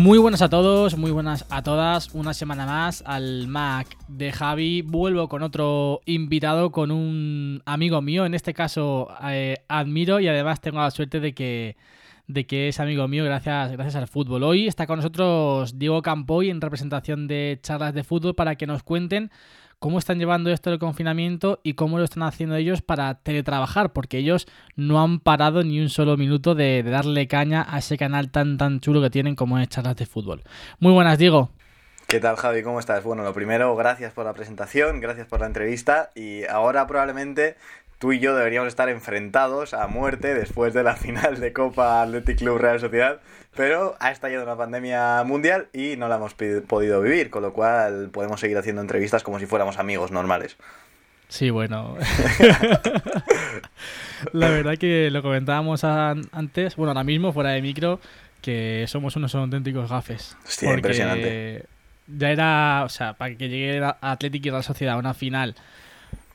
Muy buenas a todos, muy buenas a todas. Una semana más al Mac de Javi. Vuelvo con otro invitado, con un amigo mío. En este caso eh, admiro y además tengo la suerte de que, de que es amigo mío gracias, gracias al fútbol. Hoy está con nosotros Diego Campoy en representación de charlas de fútbol para que nos cuenten cómo están llevando esto del confinamiento y cómo lo están haciendo ellos para teletrabajar, porque ellos no han parado ni un solo minuto de, darle caña a ese canal tan tan chulo que tienen como es Charlas de Fútbol. Muy buenas, Diego. ¿Qué tal, Javi? ¿Cómo estás? Bueno, lo primero, gracias por la presentación, gracias por la entrevista y ahora probablemente tú y yo deberíamos estar enfrentados a muerte después de la final de Copa Athletic Club Real Sociedad, pero ha estallado una pandemia mundial y no la hemos podido vivir, con lo cual podemos seguir haciendo entrevistas como si fuéramos amigos normales. Sí, bueno. la verdad que lo comentábamos antes, bueno, ahora mismo fuera de micro, que somos unos auténticos gafes. Hostia, impresionante. Ya era, o sea, para que llegue Athletic y Real Sociedad a una final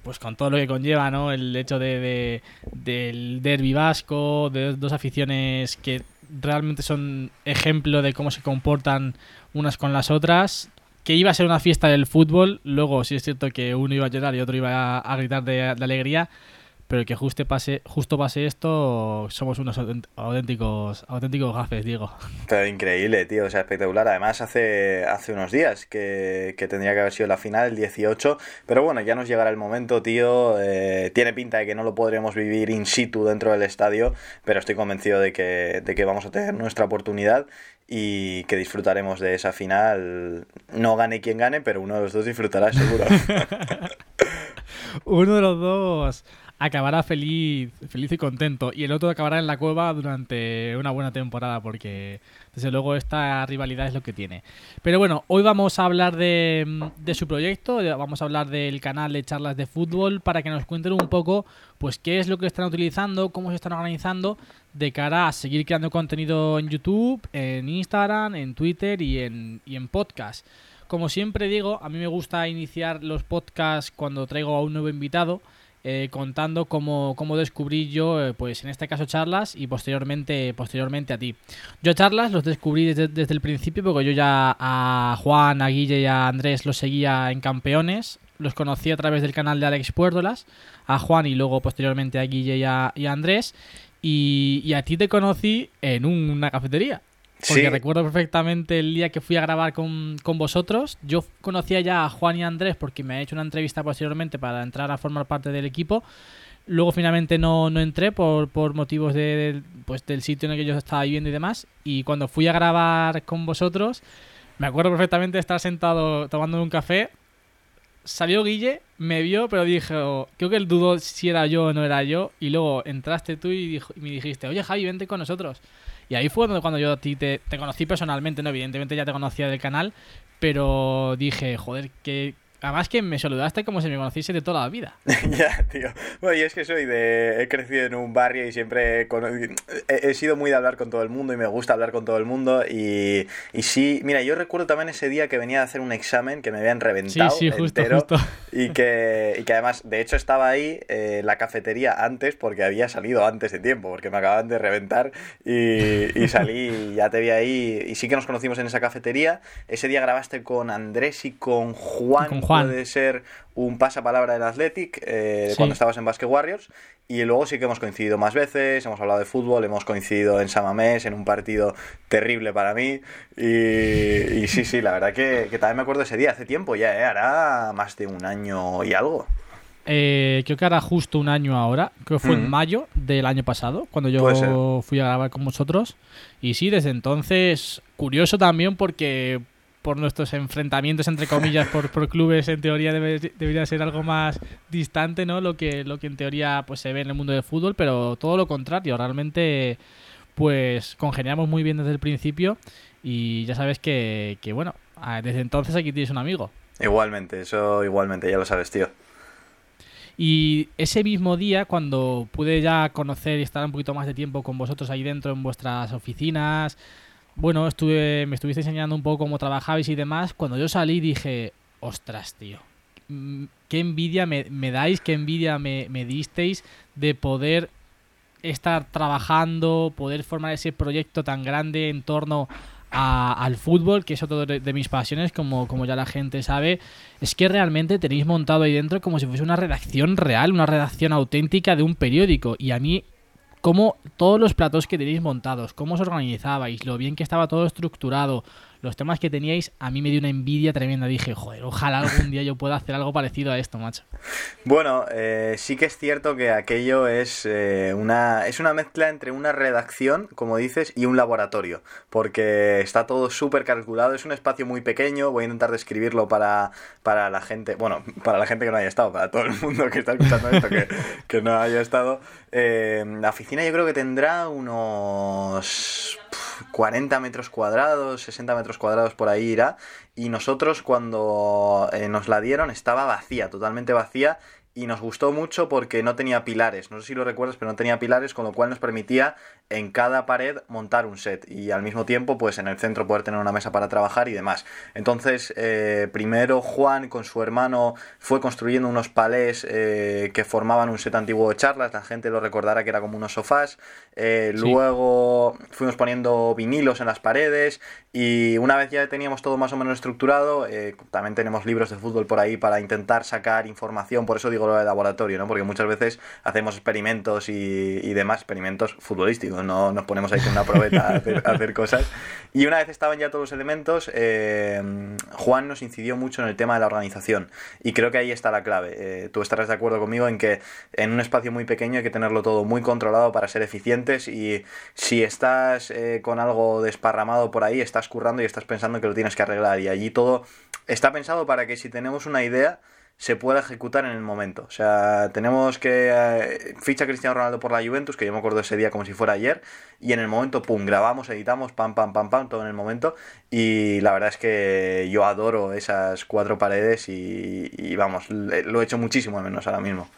pues con todo lo que conlleva, ¿no? El hecho de, del derbi vasco, de dos aficiones que realmente son ejemplo de cómo se comportan unas con las otras. Que iba a ser una fiesta del fútbol, luego sí es cierto que uno iba a llorar y otro iba a, gritar de alegría, pero que justo pase, justo pase esto, somos unos auténticos, auténticos gafes, digo. Pero increíble, tío, o sea, espectacular. Además, hace, hace unos días que, tendría que haber sido la final, el 18, pero bueno, ya nos llegará el momento, tío. Eh, tiene pinta de que no lo podremos vivir in situ dentro del estadio, pero estoy convencido de que, de que vamos a tener nuestra oportunidad y que disfrutaremos de esa final. No gane quien gane, pero uno de los dos disfrutará seguro. uno de los dos acabará feliz, feliz y contento. Y el otro acabará en la cueva durante una buena temporada, porque desde luego esta rivalidad es lo que tiene. Pero bueno, hoy vamos a hablar de, su proyecto, vamos a hablar del canal de charlas de fútbol para que nos cuenten un poco pues qué es lo que están utilizando, cómo se están organizando de cara a seguir creando contenido en YouTube, en Instagram, en Twitter y en, y en podcast. Como siempre digo, a mí me gusta iniciar los podcasts cuando traigo a un nuevo invitado eh, contando cómo, cómo, descubrí yo, eh, pues en este caso charlas y posteriormente, posteriormente a ti. Yo charlas los descubrí desde, desde, el principio porque yo ya a Juan, a Guille y a Andrés los seguía en campeones. Los conocí a través del canal de Alex Puerdolas, a Juan y luego posteriormente a Guille y a, Andrés. Y, a ti te conocí en una cafetería. Porque recuerdo perfectamente el día que fui a grabar con, vosotros. Yo conocía ya a Juan y Andrés porque me ha hecho una entrevista posteriormente para entrar a formar parte del equipo. Luego finalmente no, no entré por, por motivos de, pues, del sitio en el que yo estaba viviendo y demás. Y cuando fui a grabar con vosotros, me acuerdo perfectamente de estar sentado tomando un café. Salió Guille, me vio, pero dijo, creo que él dudó si era yo o no era yo. Y luego entraste tú y, y me dijiste, oye Javi, vente con nosotros. Y ahí fue cuando yo a ti te, te conocí personalmente, ¿no? Evidentemente ya te conocía del canal, pero dije, joder, qué, Además que me saludaste como si me conociese de toda la vida. ya, tío. Bueno, yo es que soy de... He crecido en un barrio y siempre he, he, sido muy de hablar con todo el mundo y me gusta hablar con todo el mundo. Y, y sí, mira, yo recuerdo también ese día que venía a hacer un examen que me habían reventado sí, sí, justo, entero. Justo. Y, que, y que además, de hecho, estaba ahí eh, la cafetería antes porque había salido antes de tiempo, porque me acababan de reventar y, y salí y ya te vi ahí. Y sí que nos conocimos en esa cafetería. Ese día grabaste con Andrés y con Juan. Con Juan puede ser un pasapalabra del Athletic eh, cuando estabas en Basket Warriors. Y luego sí que hemos coincidido más veces, hemos hablado de fútbol, hemos coincidido en Samamés, en un partido terrible para mí. Y, sí, sí, la verdad que, también me acuerdo ese día, hace tiempo ya, ¿eh? hará más de un año y algo. Eh, creo que hará justo un año ahora, creo que fue en mayo del año pasado, cuando yo fui a grabar con vosotros. Y sí, desde entonces, curioso también porque por nuestros enfrentamientos entre comillas por, por clubes en teoría debería ser algo más distante no lo que lo que en teoría pues se ve en el mundo del fútbol pero todo lo contrario realmente pues congeniamos muy bien desde el principio y ya sabes que, que bueno desde entonces aquí tienes un amigo. Igualmente eso igualmente ya lo sabes tío. Y ese mismo día, cuando pude ya conocer y estar un poquito más de tiempo con vosotros ahí dentro en vuestras oficinas, bueno, me estuviste enseñando un poco cómo trabajabais y demás. Cuando yo salí dije, ostras, tío, mm, qué envidia me, dais, qué envidia me, me disteis de poder estar trabajando, poder formar ese proyecto tan grande en torno al fútbol, que es otro de, de, mis pasiones, como, como ya la gente sabe, es que realmente tenéis montado ahí dentro como si fuese una redacción real, una redacción auténtica de un periódico. Y a mí cómo todos los platos que tenéis montados, cómo os organizabais, lo bien que estaba todo estructurado, los temas que teníais, a mí me dio una envidia tremenda. Dije, joder, ojalá algún día yo pueda hacer algo parecido a esto, macho. Bueno, eh, sí que es cierto que aquello es, eh, una, es una mezcla entre una redacción, como dices, y un laboratorio, porque está todo súper calculado, es un espacio muy pequeño, voy a intentar describirlo para, para la gente, bueno, para la gente que no haya estado, para todo el mundo que está escuchando esto que, no haya estado. Eh, la oficina yo creo que tendrá unos 40 metros cuadrados, 60 metros cuadrados por ahí irá. Y nosotros cuando eh, nos la dieron estaba vacía, totalmente vacía y nos gustó mucho porque no tenía pilares. No sé si lo recuerdas, pero no tenía pilares, con lo cual nos permitía en cada pared montar un set y al mismo tiempo, pues en el centro poder tener una mesa para trabajar y demás. Entonces, eh, primero Juan con su hermano fue construyendo unos palés eh, que formaban un set antiguo de charlas. La gente lo recordará que era como unos sofás. Eh, luego fuimos poniendo vinilos en las paredes y una vez ya teníamos todo más o menos estructurado, también tenemos libros de fútbol por ahí para intentar sacar información. Por eso digo de laboratorio, ¿no? Porque muchas veces hacemos experimentos y, demás, experimentos futbolísticos, no nos ponemos ahí con una probeta a hacer, cosas. Y una vez estaban ya todos los elementos, eh, Juan nos incidió mucho en el tema de la organización. Y creo que ahí está la clave. Eh, tú estarás de acuerdo conmigo en que en un espacio muy pequeño hay que tenerlo todo muy controlado para ser eficientes y si estás eh, con algo desparramado por ahí, estás currando y estás pensando que lo tienes que arreglar. Y allí todo está pensado para que si tenemos una idea, se pueda ejecutar en el momento. O sea, tenemos que eh, ficha Cristiano Ronaldo por la Juventus, que yo me acuerdo ese día como si fuera ayer, y en el momento, pum, grabamos, editamos, pam, pam, pam, pam, todo en el momento. Y la verdad es que yo adoro esas cuatro paredes y, vamos, lo he hecho muchísimo menos ahora mismo.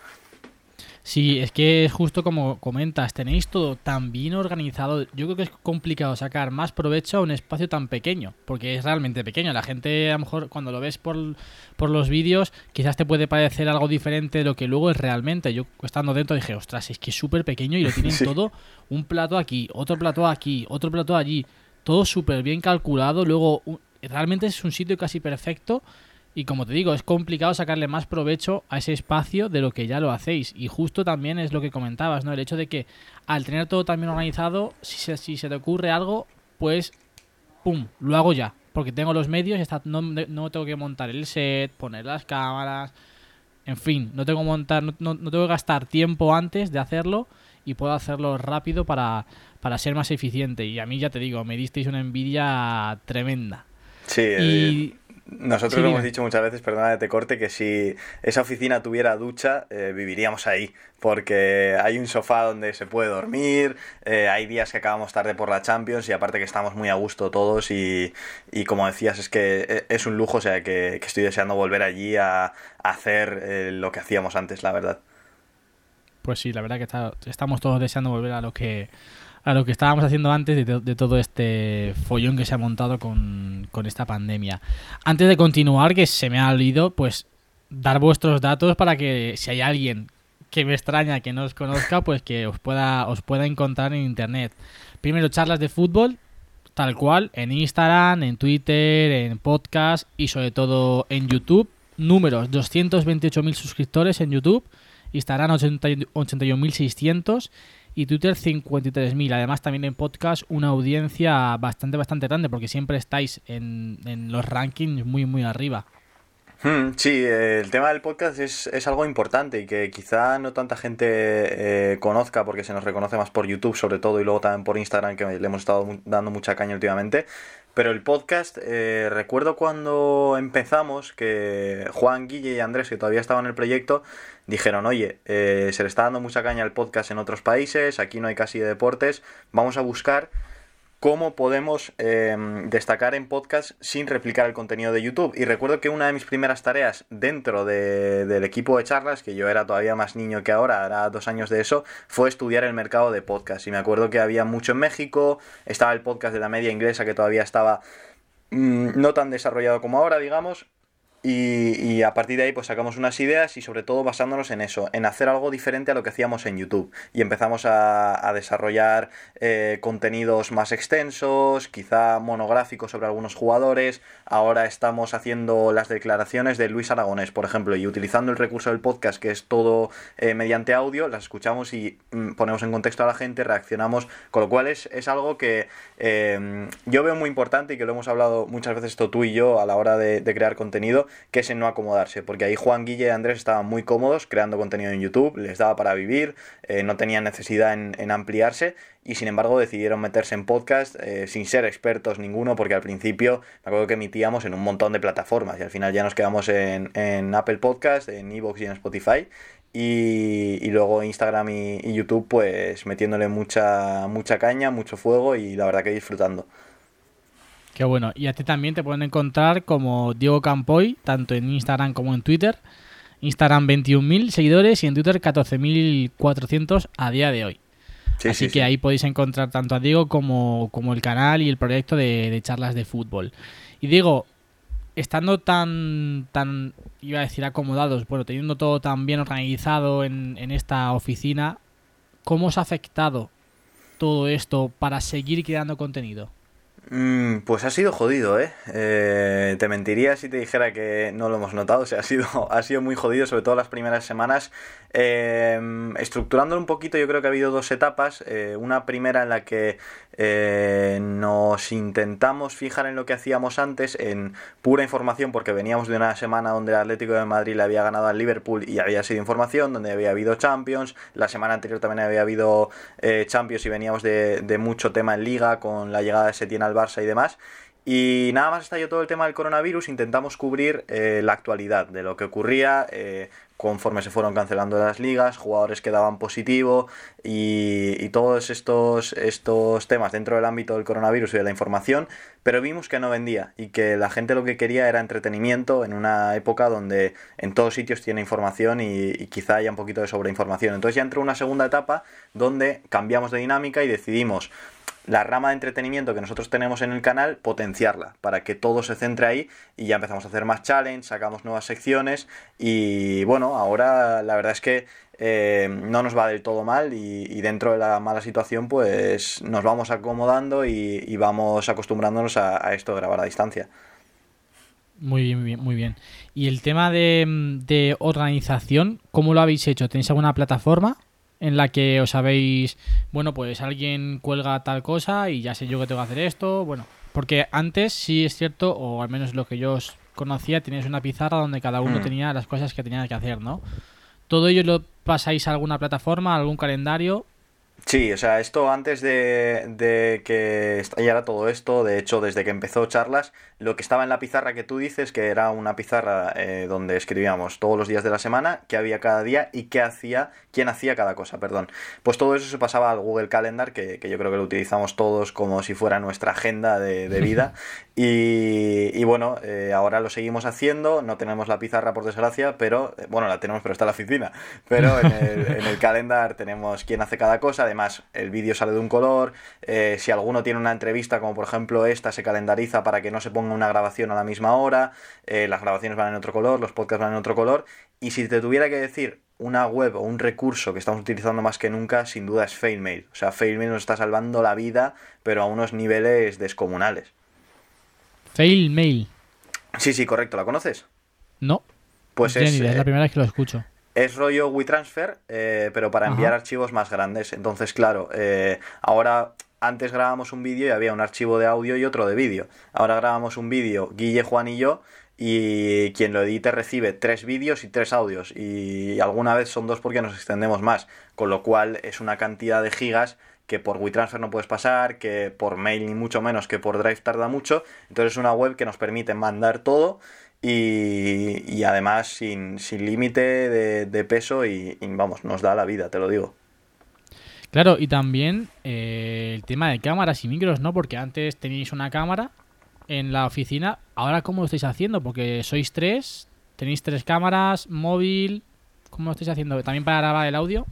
Sí, es que es justo como comentas, tenéis todo tan bien organizado. Yo creo que es complicado sacar más provecho a un espacio tan pequeño, porque es realmente pequeño. La gente, a lo mejor, cuando lo ves por, por los vídeos, quizás te puede parecer algo diferente de lo que luego es realmente. Yo, estando dentro, dije, ostras, es que es súper pequeño y lo tienen todo un plato aquí, otro plato aquí, otro plato allí. Todo súper bien calculado. Luego, realmente es un sitio casi perfecto y como te digo, es complicado sacarle más provecho a ese espacio de lo que ya lo hacéis. Y justo también es lo que comentabas, ¿no? El hecho de que al tener todo tan bien organizado, si se, si se te ocurre algo, pues ¡pum! Lo hago ya. Porque tengo los medios y está, no, no tengo que montar el set, poner las cámaras. En fin, no tengo que montar, no, no, tengo que gastar tiempo antes de hacerlo y puedo hacerlo rápido para, para ser más eficiente. Y a mí ya te digo, me disteis una envidia tremenda. Sí, y, nosotros lo hemos dicho muchas veces, perdona que te corte, que si esa oficina tuviera ducha, eh, viviríamos ahí, porque hay un sofá donde se puede dormir, eh, hay días que acabamos tarde por la Champions y aparte que estamos muy a gusto todos y, y como decías, es que eh, es un lujo, o sea, que, estoy deseando volver allí a, hacer lo que hacíamos antes, la verdad. Pues sí, la verdad que estamos todos deseando volver a lo que a lo que estábamos haciendo antes de, todo este follón que se ha montado con, esta pandemia. Antes de continuar, que se me ha olvidado, pues dar vuestros datos para que si hay alguien que me extraña que no os conozca, pues que os pueda, os pueda encontrar en internet. Primero, charlas de fútbol, tal cual, en Instagram, en Twitter, en podcast y sobre todo en YouTube. Números, 228.000 suscriptores en YouTube, Instagram 81.600 y Twitter 53.000. Además también en podcast una audiencia bastante, bastante grande porque siempre estáis en, en los rankings muy, muy arriba. Hmm, sí, el tema del podcast es, es, algo importante y que quizá no tanta gente eh, conozca porque se nos reconoce más por YouTube sobre todo y luego también por Instagram que le hemos estado dando mucha caña últimamente. Pero el podcast, eh, recuerdo cuando empezamos que Juan, Guille y Andrés, que todavía estaban en el proyecto, dijeron, oye, eh, se le está dando mucha caña al podcast en otros países, aquí no hay casi deportes, vamos a buscar cómo podemos em, destacar en podcast sin replicar el contenido de YouTube. Y recuerdo que una de mis primeras tareas dentro del equipo de charlas, que yo era todavía más niño que ahora, era dos años de eso, fue estudiar el mercado de podcast. Y me acuerdo que había mucho en México, estaba el podcast de la media inglesa que todavía estaba mm, no tan desarrollado como ahora, digamos, y, a partir de ahí pues sacamos unas ideas y sobre todo basándonos en eso, en hacer algo diferente a lo que hacíamos en YouTube. Y empezamos a, desarrollar eh, contenidos más extensos, quizá monográficos sobre algunos jugadores. Ahora estamos haciendo las declaraciones de Luis Aragonés, por ejemplo, y utilizando el recurso del podcast que es todo eh, mediante audio, las escuchamos y mm, ponemos en contexto a la gente, reaccionamos, con lo cual es, es algo que eh, yo veo muy importante y que lo hemos hablado muchas veces tú y yo a la hora de crear contenido que es no acomodarse, porque ahí Juan, Guille y Andrés estaban muy cómodos creando contenido en YouTube, les daba para vivir, eh, no tenían necesidad en, ampliarse y sin embargo decidieron meterse en podcast eh, sin ser expertos ninguno, porque al principio me acuerdo que emitíamos en un montón de plataformas y al final ya nos quedamos en, Apple Podcast, en Evox y en Spotify. Y, luego Instagram y, y, YouTube pues metiéndole mucha, mucha caña, mucho fuego y la verdad que disfrutando. Qué bueno. Y a ti también te pueden encontrar como Diego Campoy, tanto en Instagram como en Twitter. Instagram 21.000 seguidores y en Twitter 14.400 a día de hoy. Así que ahí podéis encontrar tanto a Diego como, como el canal y el proyecto de, charlas de fútbol. Y Diego, estando tan, tan, iba a decir acomodados, bueno, teniendo todo tan bien organizado en, en esta oficina, ¿cómo os ha afectado todo esto para seguir creando contenido? Mm, pues ha sido jodido, ¿eh? ¿eh? Te mentiría si te dijera que no lo hemos notado. O sea, ha sido, ha sido muy jodido, sobre todo las primeras semanas. Eh, estructurándolo un poquito, yo creo que ha habido dos etapas. Eh, una primera en la que eh, nos intentamos fijar en lo que hacíamos antes, en pura información, porque veníamos de una semana donde el Atlético de Madrid le había ganado al Liverpool y había sido información, donde había habido Champions. La semana anterior también había habido Champions y veníamos de, de, mucho tema en Liga con la llegada de Setién al Barça y demás. Y nada más estalló todo el tema del coronavirus, intentamos cubrir la actualidad de lo que ocurría, conforme se fueron cancelando las ligas, jugadores que daban positivo y, todos estos, estos temas dentro del ámbito del coronavirus y de la información, pero vimos que no vendía y que la gente lo que quería era entretenimiento en una época donde en todos sitios tiene información y, y quizá haya un poquito de sobreinformación. Entonces ya entró una segunda etapa donde cambiamos de dinámica y decidimos la rama de entretenimiento que nosotros tenemos en el canal, potenciarla para que todo se centre ahí y ya empezamos a hacer más challenge, sacamos nuevas secciones y bueno, ahora la verdad es que eh, no nos va del todo mal y, dentro de la mala situación pues nos vamos acomodando y, vamos acostumbrándonos a, esto de grabar a distancia. Muy bien, muy bien, muy bien. Y el tema de, de organización, ¿cómo lo habéis hecho? ¿Tenéis alguna plataforma? en la que os sabéis, bueno, pues alguien cuelga tal cosa y ya sé yo que tengo que hacer esto, bueno, porque antes sí es cierto, o al menos lo que yo os conocía, teníais una pizarra donde cada uno mm. tenía las cosas que tenía que hacer, ¿no? ¿Todo ello lo pasáis a alguna plataforma, a algún calendario? Sí, o sea, esto antes de, de, que estallara todo esto, de hecho, desde que empezó charlas, lo que estaba en la pizarra que tú dices, que era una pizarra eh, donde escribíamos todos los días de la semana, qué había cada día y qué hacía, quién hacía cada cosa, perdón. Pues todo eso se pasaba al Google Calendar, que, yo creo que lo utilizamos todos como si fuera nuestra agenda de, vida. y, bueno, eh, ahora lo seguimos haciendo, no tenemos la pizarra por desgracia, pero, eh, bueno, la tenemos, pero está en la oficina. Pero en el, en el calendar tenemos quién hace cada cosa, además el vídeo sale de un color, si alguno tiene una entrevista, como por ejemplo esta, se calendariza para que no se ponga una grabación a la misma hora, eh, las grabaciones van en otro color, los podcasts van en otro color, y si te tuviera que decir una web o un recurso que estamos utilizando más que nunca, sin duda es FailMail. O sea, FailMail nos está salvando la vida, pero a unos niveles descomunales. FailMail. Sí, sí, correcto. ¿La conoces? No. Pues es, es la primera vez que lo escucho. Es rollo WeTransfer, eh, pero para enviar archivos más grandes. Entonces, claro, eh, ahora antes grabamos un vídeo y había un archivo de audio y otro de vídeo. Ahora grabamos un vídeo, Guille, Juan y yo, y quien lo edite recibe tres vídeos y tres audios. Y alguna vez son dos porque nos extendemos más, con lo cual es una cantidad de gigas que por WeTransfer no puedes pasar, que por mail ni mucho menos, que por Drive tarda mucho. Entonces es una web que nos permite mandar todo y, además sin, límite de, peso y, vamos, nos da la vida, te lo digo. Claro, y también eh, el tema de cámaras y micros, ¿no? Porque antes teníais una cámara en la oficina, ahora ¿cómo lo estáis haciendo? Porque sois tres, tenéis tres cámaras, móvil, ¿cómo lo estáis haciendo? ¿También para grabar el audio?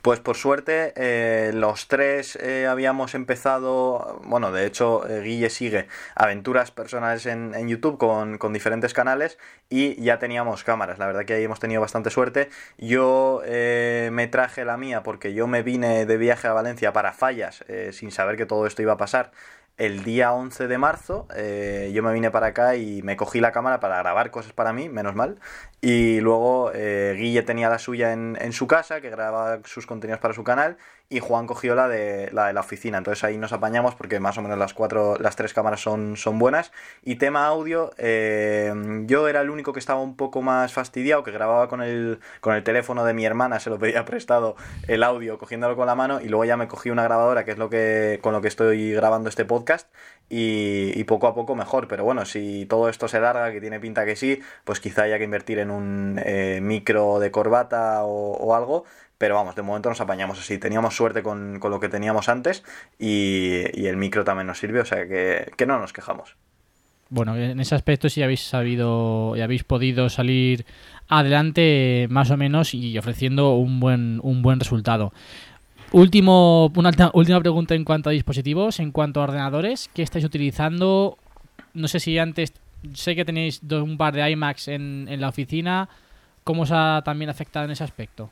Pues por suerte, eh, los tres eh, habíamos empezado, bueno, de hecho, eh, Guille sigue aventuras personales en, YouTube con, con, diferentes canales y ya teníamos cámaras. La verdad que ahí hemos tenido bastante suerte. Yo me traje la mía porque yo me vine de viaje a Valencia para fallas sin saber que todo esto iba a pasar el día 11 de marzo eh, yo me vine para acá y me cogí la cámara para grabar cosas para mí, menos mal. Y luego eh, Guille tenía la suya en, en, su casa, que grababa sus contenidos para su canal y Juan cogió la de la, de la oficina. Entonces ahí nos apañamos porque más o menos las cuatro, las tres cámaras son, son buenas. Y tema audio, eh, yo era el único que estaba un poco más fastidiado, que grababa con el, con el teléfono de mi hermana, se lo pedía prestado el audio cogiéndolo con la mano y luego ya me cogí una grabadora que es lo que con lo que estoy grabando este podcast y, poco a poco mejor. Pero bueno, si todo esto se larga, que tiene pinta que sí, pues quizá haya que invertir en un eh, micro de corbata o algo pero vamos, de momento nos apañamos así. Teníamos suerte con, lo que teníamos antes y, el micro también nos sirve, o sea que, no nos quejamos. Bueno, en ese aspecto sí habéis sabido y habéis podido salir adelante más o menos y ofreciendo un buen, un buen resultado. Último, una última pregunta en cuanto a dispositivos, en cuanto a ordenadores, ¿qué estáis utilizando? No sé si antes, sé que tenéis un par de iMacs en, en la oficina, ¿cómo os ha también afectado en ese aspecto?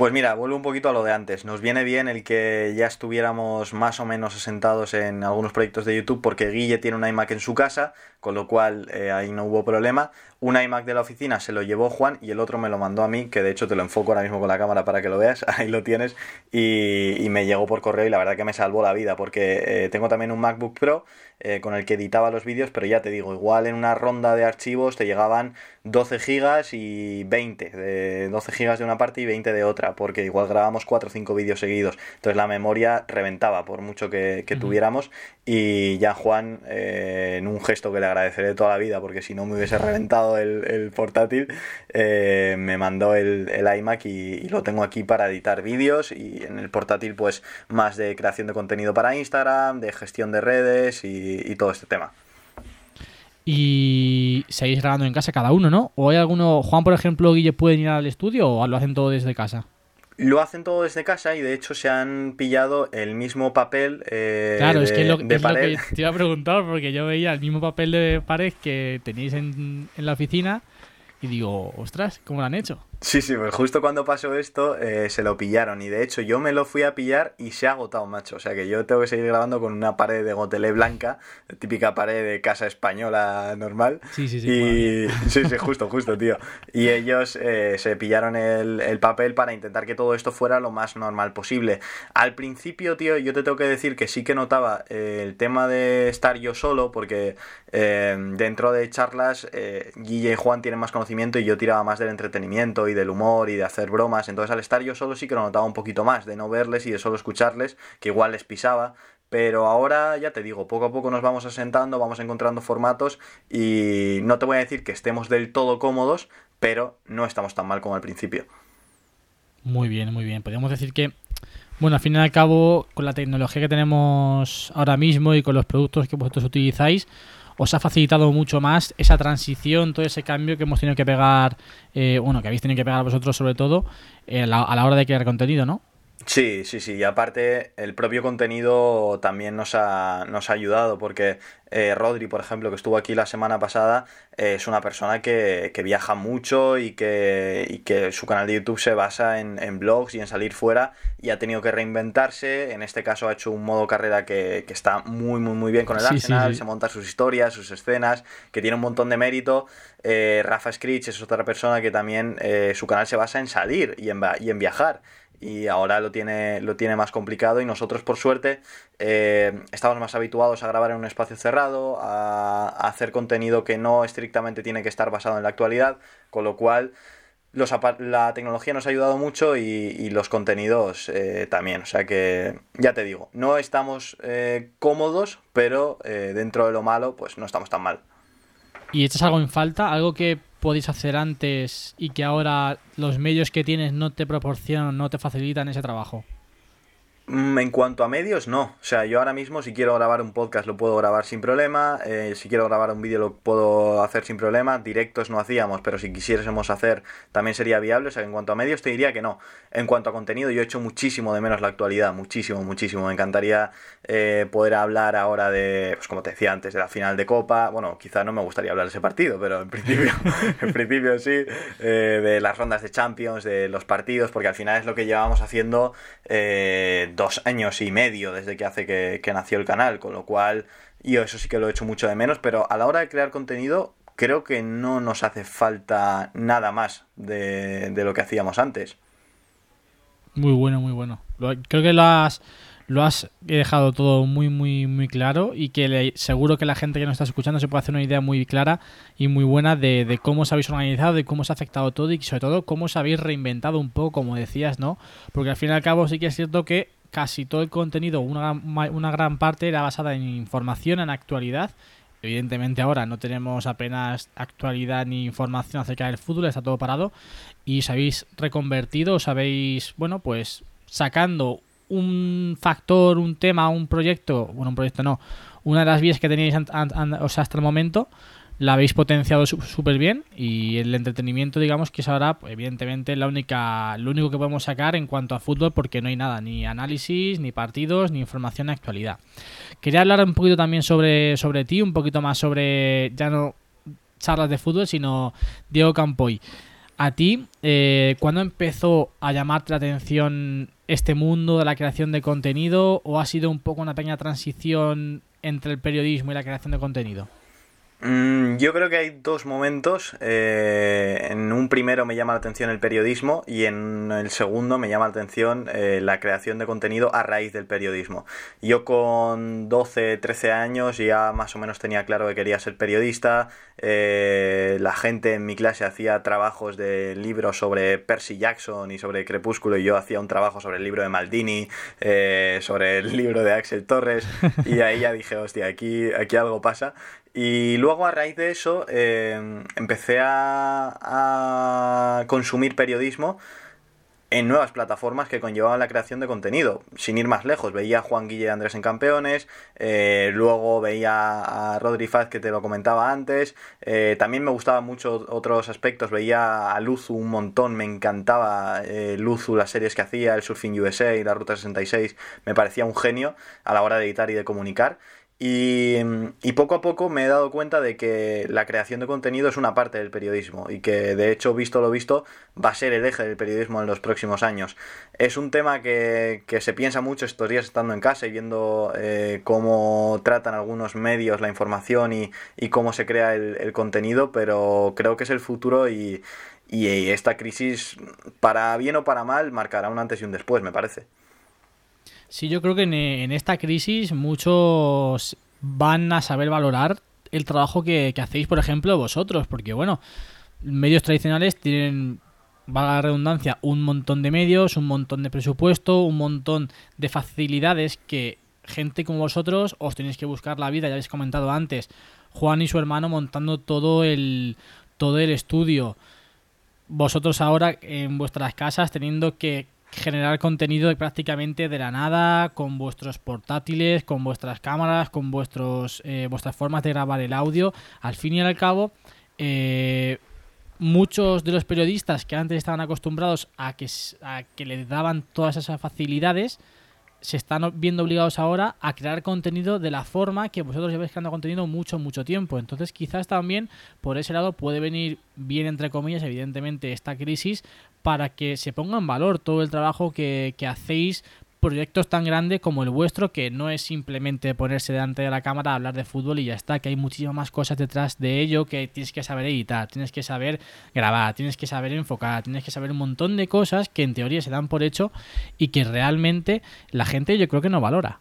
Pues mira, vuelvo un poquito a lo de antes. Nos viene bien el que ya estuviéramos más o menos asentados en algunos proyectos de YouTube porque Guille tiene un iMac en su casa, con lo cual eh, ahí no hubo problema. Un iMac de la oficina se lo llevó Juan y el otro me lo mandó a mí, que de hecho te lo enfoco ahora mismo con la cámara para que lo veas, ahí lo tienes, y, me llegó por correo y la verdad que me salvó la vida porque eh, tengo también un MacBook Pro eh, con el que editaba los vídeos, pero ya te digo, igual en una ronda de archivos te llegaban 12 gigas y 20, de 12 gigas de una parte y 20 de otra, porque igual grabamos 4 o 5 vídeos seguidos, entonces la memoria reventaba por mucho que, tuviéramos y ya Juan, en un gesto que le agradeceré toda la vida, porque si no me hubiese reventado el, portátil, eh, me mandó el, iMac y, lo tengo aquí para editar vídeos y en el portátil pues más de creación de contenido para Instagram, de gestión de redes y, todo este tema. Y seguís grabando en casa cada uno, ¿no? ¿O hay alguno, Juan por ejemplo, Guille, pueden ir al estudio o lo hacen todo desde casa? Lo hacen todo desde casa y de hecho se han pillado el mismo papel eh, claro, es que, lo, de pared. que te iba a preguntar porque yo veía el mismo papel de pared que tenéis en, en la oficina y digo, ostras, ¿cómo lo han hecho? Sí, sí, pues justo cuando pasó esto eh, se lo pillaron y de hecho yo me lo fui a pillar y se ha agotado, macho. O sea que yo tengo que seguir grabando con una pared de gotelé blanca, típica pared de casa española normal. Sí, sí, sí. Y... Sí, sí, justo, justo, tío. Y ellos eh, se pillaron el, papel para intentar que todo esto fuera lo más normal posible. Al principio, tío, yo te tengo que decir que sí que notaba eh, el tema de estar yo solo porque dentro de charlas Guille y Juan tienen más conocimiento y yo tiraba más del entretenimiento y del humor y de hacer bromas. Entonces al estar yo solo sí que lo notaba un poquito más, de no verles y de solo escucharles, que igual les pisaba. Pero ahora ya te digo, poco a poco nos vamos asentando, vamos encontrando formatos y no te voy a decir que estemos del todo cómodos, pero no estamos tan mal como al principio. Muy bien, muy bien. Podríamos decir que, bueno, al fin y al cabo, con la tecnología que tenemos ahora mismo y con los productos que vosotros utilizáis, os ha facilitado mucho más esa transición, todo ese cambio que hemos tenido que pegar, eh, bueno, que habéis tenido que pegar vosotros sobre todo, eh, a la hora de crear contenido, ¿no? Sí, sí, sí. Y aparte, el propio contenido también nos ha, nos ha ayudado, porque eh, Rodri, por ejemplo, que estuvo aquí la semana pasada, eh, es una persona que, que viaja mucho y que, y que, su canal de YouTube se basa en, en, blogs y en salir fuera y ha tenido que reinventarse. En este caso ha hecho un modo carrera que, que está muy, muy, muy bien con el Arsenal, se monta sus historias, sus escenas, que tiene un montón de mérito. Eh, Rafa Screech es otra persona que también su canal se basa en salir y en, y en viajar y ahora lo tiene, lo tiene más complicado y nosotros por suerte eh, estamos más habituados a grabar en un espacio cerrado, a, hacer contenido que no estrictamente tiene que estar basado en la actualidad, con lo cual la tecnología nos ha ayudado mucho y, los contenidos eh, también. O sea que, ya te digo, no estamos eh, cómodos, pero dentro de lo malo, pues no estamos tan mal. ¿Y echas algo en falta? ¿Algo que podéis hacer antes y que ahora los medios que tienes no te proporcionan, no te facilitan ese trabajo? Mm, en cuanto a medios, no. O sea, yo ahora mismo si quiero grabar un podcast lo puedo grabar sin problema, eh, si quiero grabar un vídeo lo puedo hacer sin problema, directos no hacíamos, pero si quisiésemos hacer también sería viable. O sea, en cuanto a medios te diría que no. En cuanto a contenido, yo he hecho muchísimo de menos la actualidad, muchísimo, muchísimo. Me encantaría eh, poder hablar ahora de, pues como te decía antes, de la final de Copa. Bueno, quizá no me gustaría hablar de ese partido, pero en principio, en principio sí. Eh, de las rondas de Champions, de los partidos, porque al final es lo que llevamos haciendo dos años y medio desde que hace que, nació el canal, con lo cual yo eso sí que lo he hecho mucho de menos, pero a la hora de crear contenido creo que no nos hace falta nada más de, lo que hacíamos antes. Muy bueno, muy bueno. Creo que lo has, lo has dejado todo muy, muy, muy claro y que seguro que la gente que nos está escuchando se puede hacer una idea muy clara y muy buena de, cómo os habéis organizado, de cómo os ha afectado todo y sobre todo cómo os habéis reinventado un poco, como decías, ¿no? Porque al fin y al cabo sí que es cierto que casi todo el contenido, una, una gran parte era basada en información, en actualidad. Evidentemente ahora no tenemos apenas actualidad ni información acerca del fútbol, está todo parado. Y os habéis reconvertido, os habéis, bueno, pues sacando un factor, un tema, un proyecto, bueno, un proyecto no, una de las vías que teníais hasta el momento, la habéis potenciado súper bien y el entretenimiento, digamos, que es ahora, evidentemente, la única, lo único que podemos sacar en cuanto a fútbol porque no hay nada, ni análisis, ni partidos, ni información de actualidad. Quería hablar un poquito también sobre, sobre ti, un poquito más sobre, ya no charlas de fútbol, sino Diego Campoy. A ti, eh, ¿cuándo empezó a llamarte la atención este mundo de la creación de contenido o ha sido un poco una pequeña transición entre el periodismo y la creación de contenido? Mm, yo creo que hay dos momentos. Eh, en un primero me llama la atención el periodismo y en el segundo me llama la atención eh, la creación de contenido a raíz del periodismo. Yo con 12, 13 años ya más o menos tenía claro que quería ser periodista. Eh, la gente en mi clase hacía trabajos de libros sobre Percy Jackson y sobre Crepúsculo y yo hacía un trabajo sobre el libro de Maldini, sobre el libro de Axel Torres y ahí ya dije, hostia, aquí, aquí algo pasa. Y luego a raíz de eso em, empecé a, consumir periodismo en nuevas plataformas que conllevaban la creación de contenido. Sin ir más lejos, veía a Juan Guille Andrés en Campeones, eh, luego veía a Rodri Faz que te lo comentaba antes, eh, también me gustaban mucho otros aspectos, veía a Luzu un montón, me encantaba eh, Luzu, las series que hacía, el Surfing USA y la Ruta 66, me parecía un genio a la hora de editar y de comunicar. Y, poco a poco me he dado cuenta de que la creación de contenido es una parte del periodismo y que de hecho, visto lo visto, va a ser el eje del periodismo en los próximos años. Es un tema que, se piensa mucho estos días estando en casa y viendo eh, cómo tratan algunos medios la información y, cómo se crea el, contenido, pero creo que es el futuro y, y esta crisis, para bien o para mal, marcará un antes y un después, me parece. Sí, yo creo que en, esta crisis muchos van a saber valorar el trabajo que, hacéis, por ejemplo, vosotros, porque bueno, medios tradicionales tienen, valga la redundancia, un montón de medios, un montón de presupuesto, un montón de facilidades que gente como vosotros os tenéis que buscar la vida, ya habéis comentado antes, Juan y su hermano montando todo el, todo el estudio. Vosotros ahora en vuestras casas teniendo que generar contenido prácticamente de la nada con vuestros portátiles, con vuestras cámaras, con vuestros eh, vuestras formas de grabar el audio. Al fin y al cabo, eh, muchos de los periodistas que antes estaban acostumbrados a que, a que les daban todas esas facilidades, se están viendo obligados ahora a crear contenido de la forma que vosotros lleváis creando contenido mucho, mucho tiempo. Entonces quizás también por ese lado puede venir bien, entre comillas, evidentemente, esta crisis para que se ponga en valor todo el trabajo que, que hacéis proyectos tan grandes como el vuestro, que no es simplemente ponerse delante de la cámara a hablar de fútbol y ya está, que hay muchísimas más cosas detrás de ello que tienes que saber editar, tienes que saber grabar, tienes que saber enfocar, tienes que saber un montón de cosas que en teoría se dan por hecho y que realmente la gente yo creo que no valora.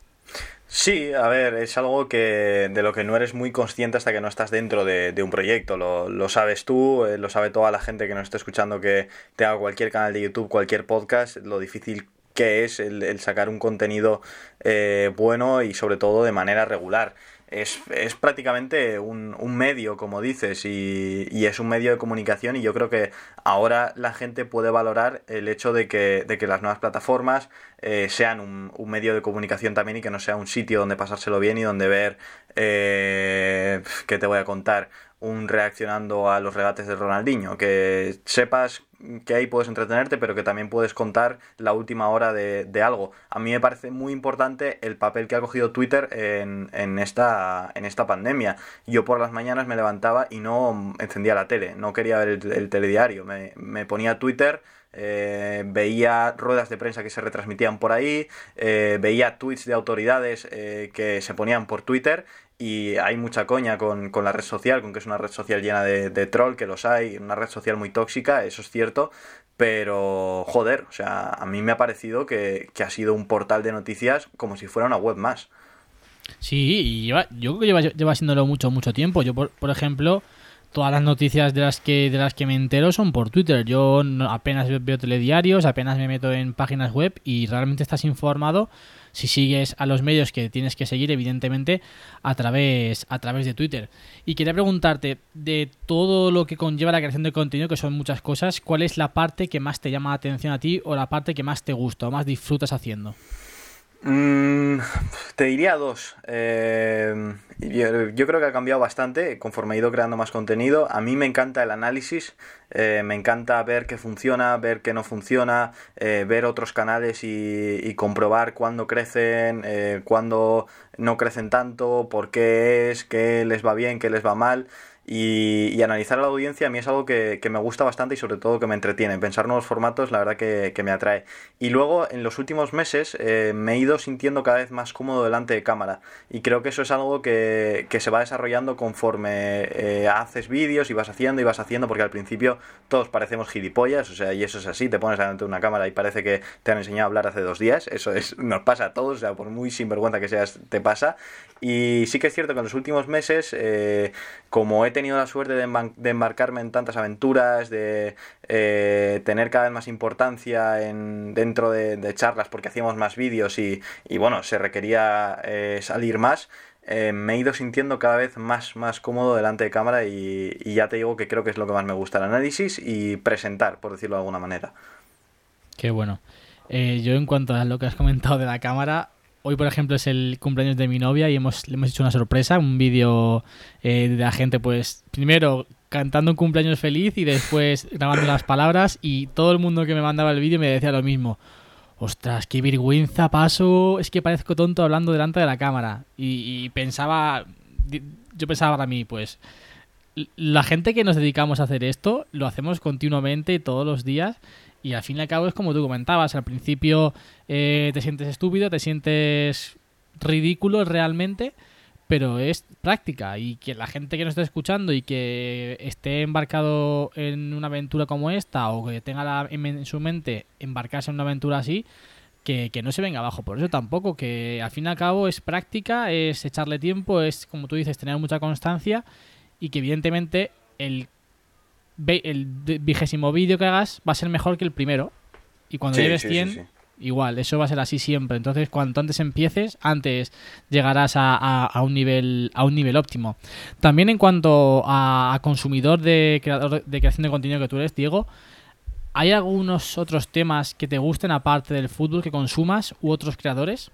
Sí, a ver, es algo que de lo que no eres muy consciente hasta que no estás dentro de, un proyecto. Lo, lo, sabes tú, eh, lo sabe toda la gente que nos está escuchando que tenga cualquier canal de YouTube, cualquier podcast, lo difícil que es el, sacar un contenido eh, bueno y sobre todo de manera regular es, es prácticamente un, un, medio, como dices, y, y, es un medio de comunicación y yo creo que ahora la gente puede valorar el hecho de que, de que las nuevas plataformas eh, sean un, un, medio de comunicación también y que no sea un sitio donde pasárselo bien y donde ver, eh, ¿qué te voy a contar? un reaccionando a los regates de Ronaldinho, que sepas que ahí puedes entretenerte, pero que también puedes contar la última hora de, de, algo. A mí me parece muy importante el papel que ha cogido Twitter en, en, esta, en esta pandemia. Yo por las mañanas me levantaba y no encendía la tele, no quería ver el, telediario, me, me ponía Twitter. Eh, veía ruedas de prensa que se retransmitían por ahí, eh, veía tweets de autoridades eh, que se ponían por Twitter y hay mucha coña con, la red social, con que es una red social llena de, troll, que los hay, una red social muy tóxica, eso es cierto, pero joder, o sea, a mí me ha parecido que, ha sido un portal de noticias como si fuera una web más. Sí, y lleva, yo creo que lleva, lleva siéndolo mucho, mucho tiempo. Yo, por, por ejemplo, todas las noticias de las que de las que me entero son por Twitter. Yo apenas veo telediarios, apenas me meto en páginas web y realmente estás informado si sigues a los medios que tienes que seguir, evidentemente, a través, a través de Twitter. Y quería preguntarte, de todo lo que conlleva la creación de contenido, que son muchas cosas, ¿cuál es la parte que más te llama la atención a ti o la parte que más te gusta o más disfrutas haciendo? Mm, te diría dos. Eh, yo, creo que ha cambiado bastante conforme he ido creando más contenido. A mí me encanta el análisis, eh, me encanta ver qué funciona, ver qué no funciona, eh, ver otros canales y, y comprobar cuándo crecen, cuándo no crecen tanto, por qué es, qué les va bien, qué les va mal. Y, analizar a la audiencia a mí es algo que, me gusta bastante y sobre todo que me entretiene. Pensar nuevos formatos, la verdad que, me atrae. Y luego, en los últimos meses, eh, me he ido sintiendo cada vez más cómodo delante de cámara. Y creo que eso es algo que, se va desarrollando conforme eh, haces vídeos y vas haciendo y vas haciendo, porque al principio todos parecemos gilipollas, o sea, y eso es así, te pones delante de una cámara y parece que te han enseñado a hablar hace dos días. Eso es, nos pasa a todos, o sea, por muy sinvergüenza que seas, te pasa. Y sí que es cierto que en los últimos meses, eh, como he tenido la suerte de, embarcarme en tantas aventuras, de eh, tener cada vez más importancia en, dentro de, charlas porque hacíamos más vídeos y, bueno, se requería eh, salir más. Eh, me he ido sintiendo cada vez más, más cómodo delante de cámara y, ya te digo que creo que es lo que más me gusta, el análisis y presentar, por decirlo de alguna manera. Qué bueno. yo en cuanto a lo que has comentado de la cámara, Hoy, por ejemplo, es el cumpleaños de mi novia y hemos, le hemos hecho una sorpresa, un vídeo eh, de la gente, pues, primero cantando un cumpleaños feliz y después grabando las palabras y todo el mundo que me mandaba el vídeo me decía lo mismo. Ostras, qué vergüenza paso, es que parezco tonto hablando delante de la cámara. Y, y pensaba, yo pensaba para mí, pues, la gente que nos dedicamos a hacer esto, lo hacemos continuamente todos los días y al fin y al cabo es como tú comentabas, al principio eh, te sientes estúpido, te sientes ridículo realmente, pero es práctica y que la gente que nos esté escuchando y que esté embarcado en una aventura como esta o que tenga en su mente embarcarse en una aventura así, que, que, no se venga abajo por eso tampoco, que al fin y al cabo es práctica, es echarle tiempo, es como tú dices, tener mucha constancia y que evidentemente el el vigésimo vídeo que hagas va a ser mejor que el primero. Y cuando llegues 100, igual, eso va a ser así siempre. Entonces, cuanto antes empieces, antes llegarás a, un, nivel, a un nivel óptimo. También en cuanto a, consumidor de, creador de creación de contenido que tú eres, Diego, ¿hay algunos otros temas que te gusten aparte del fútbol que consumas u otros creadores?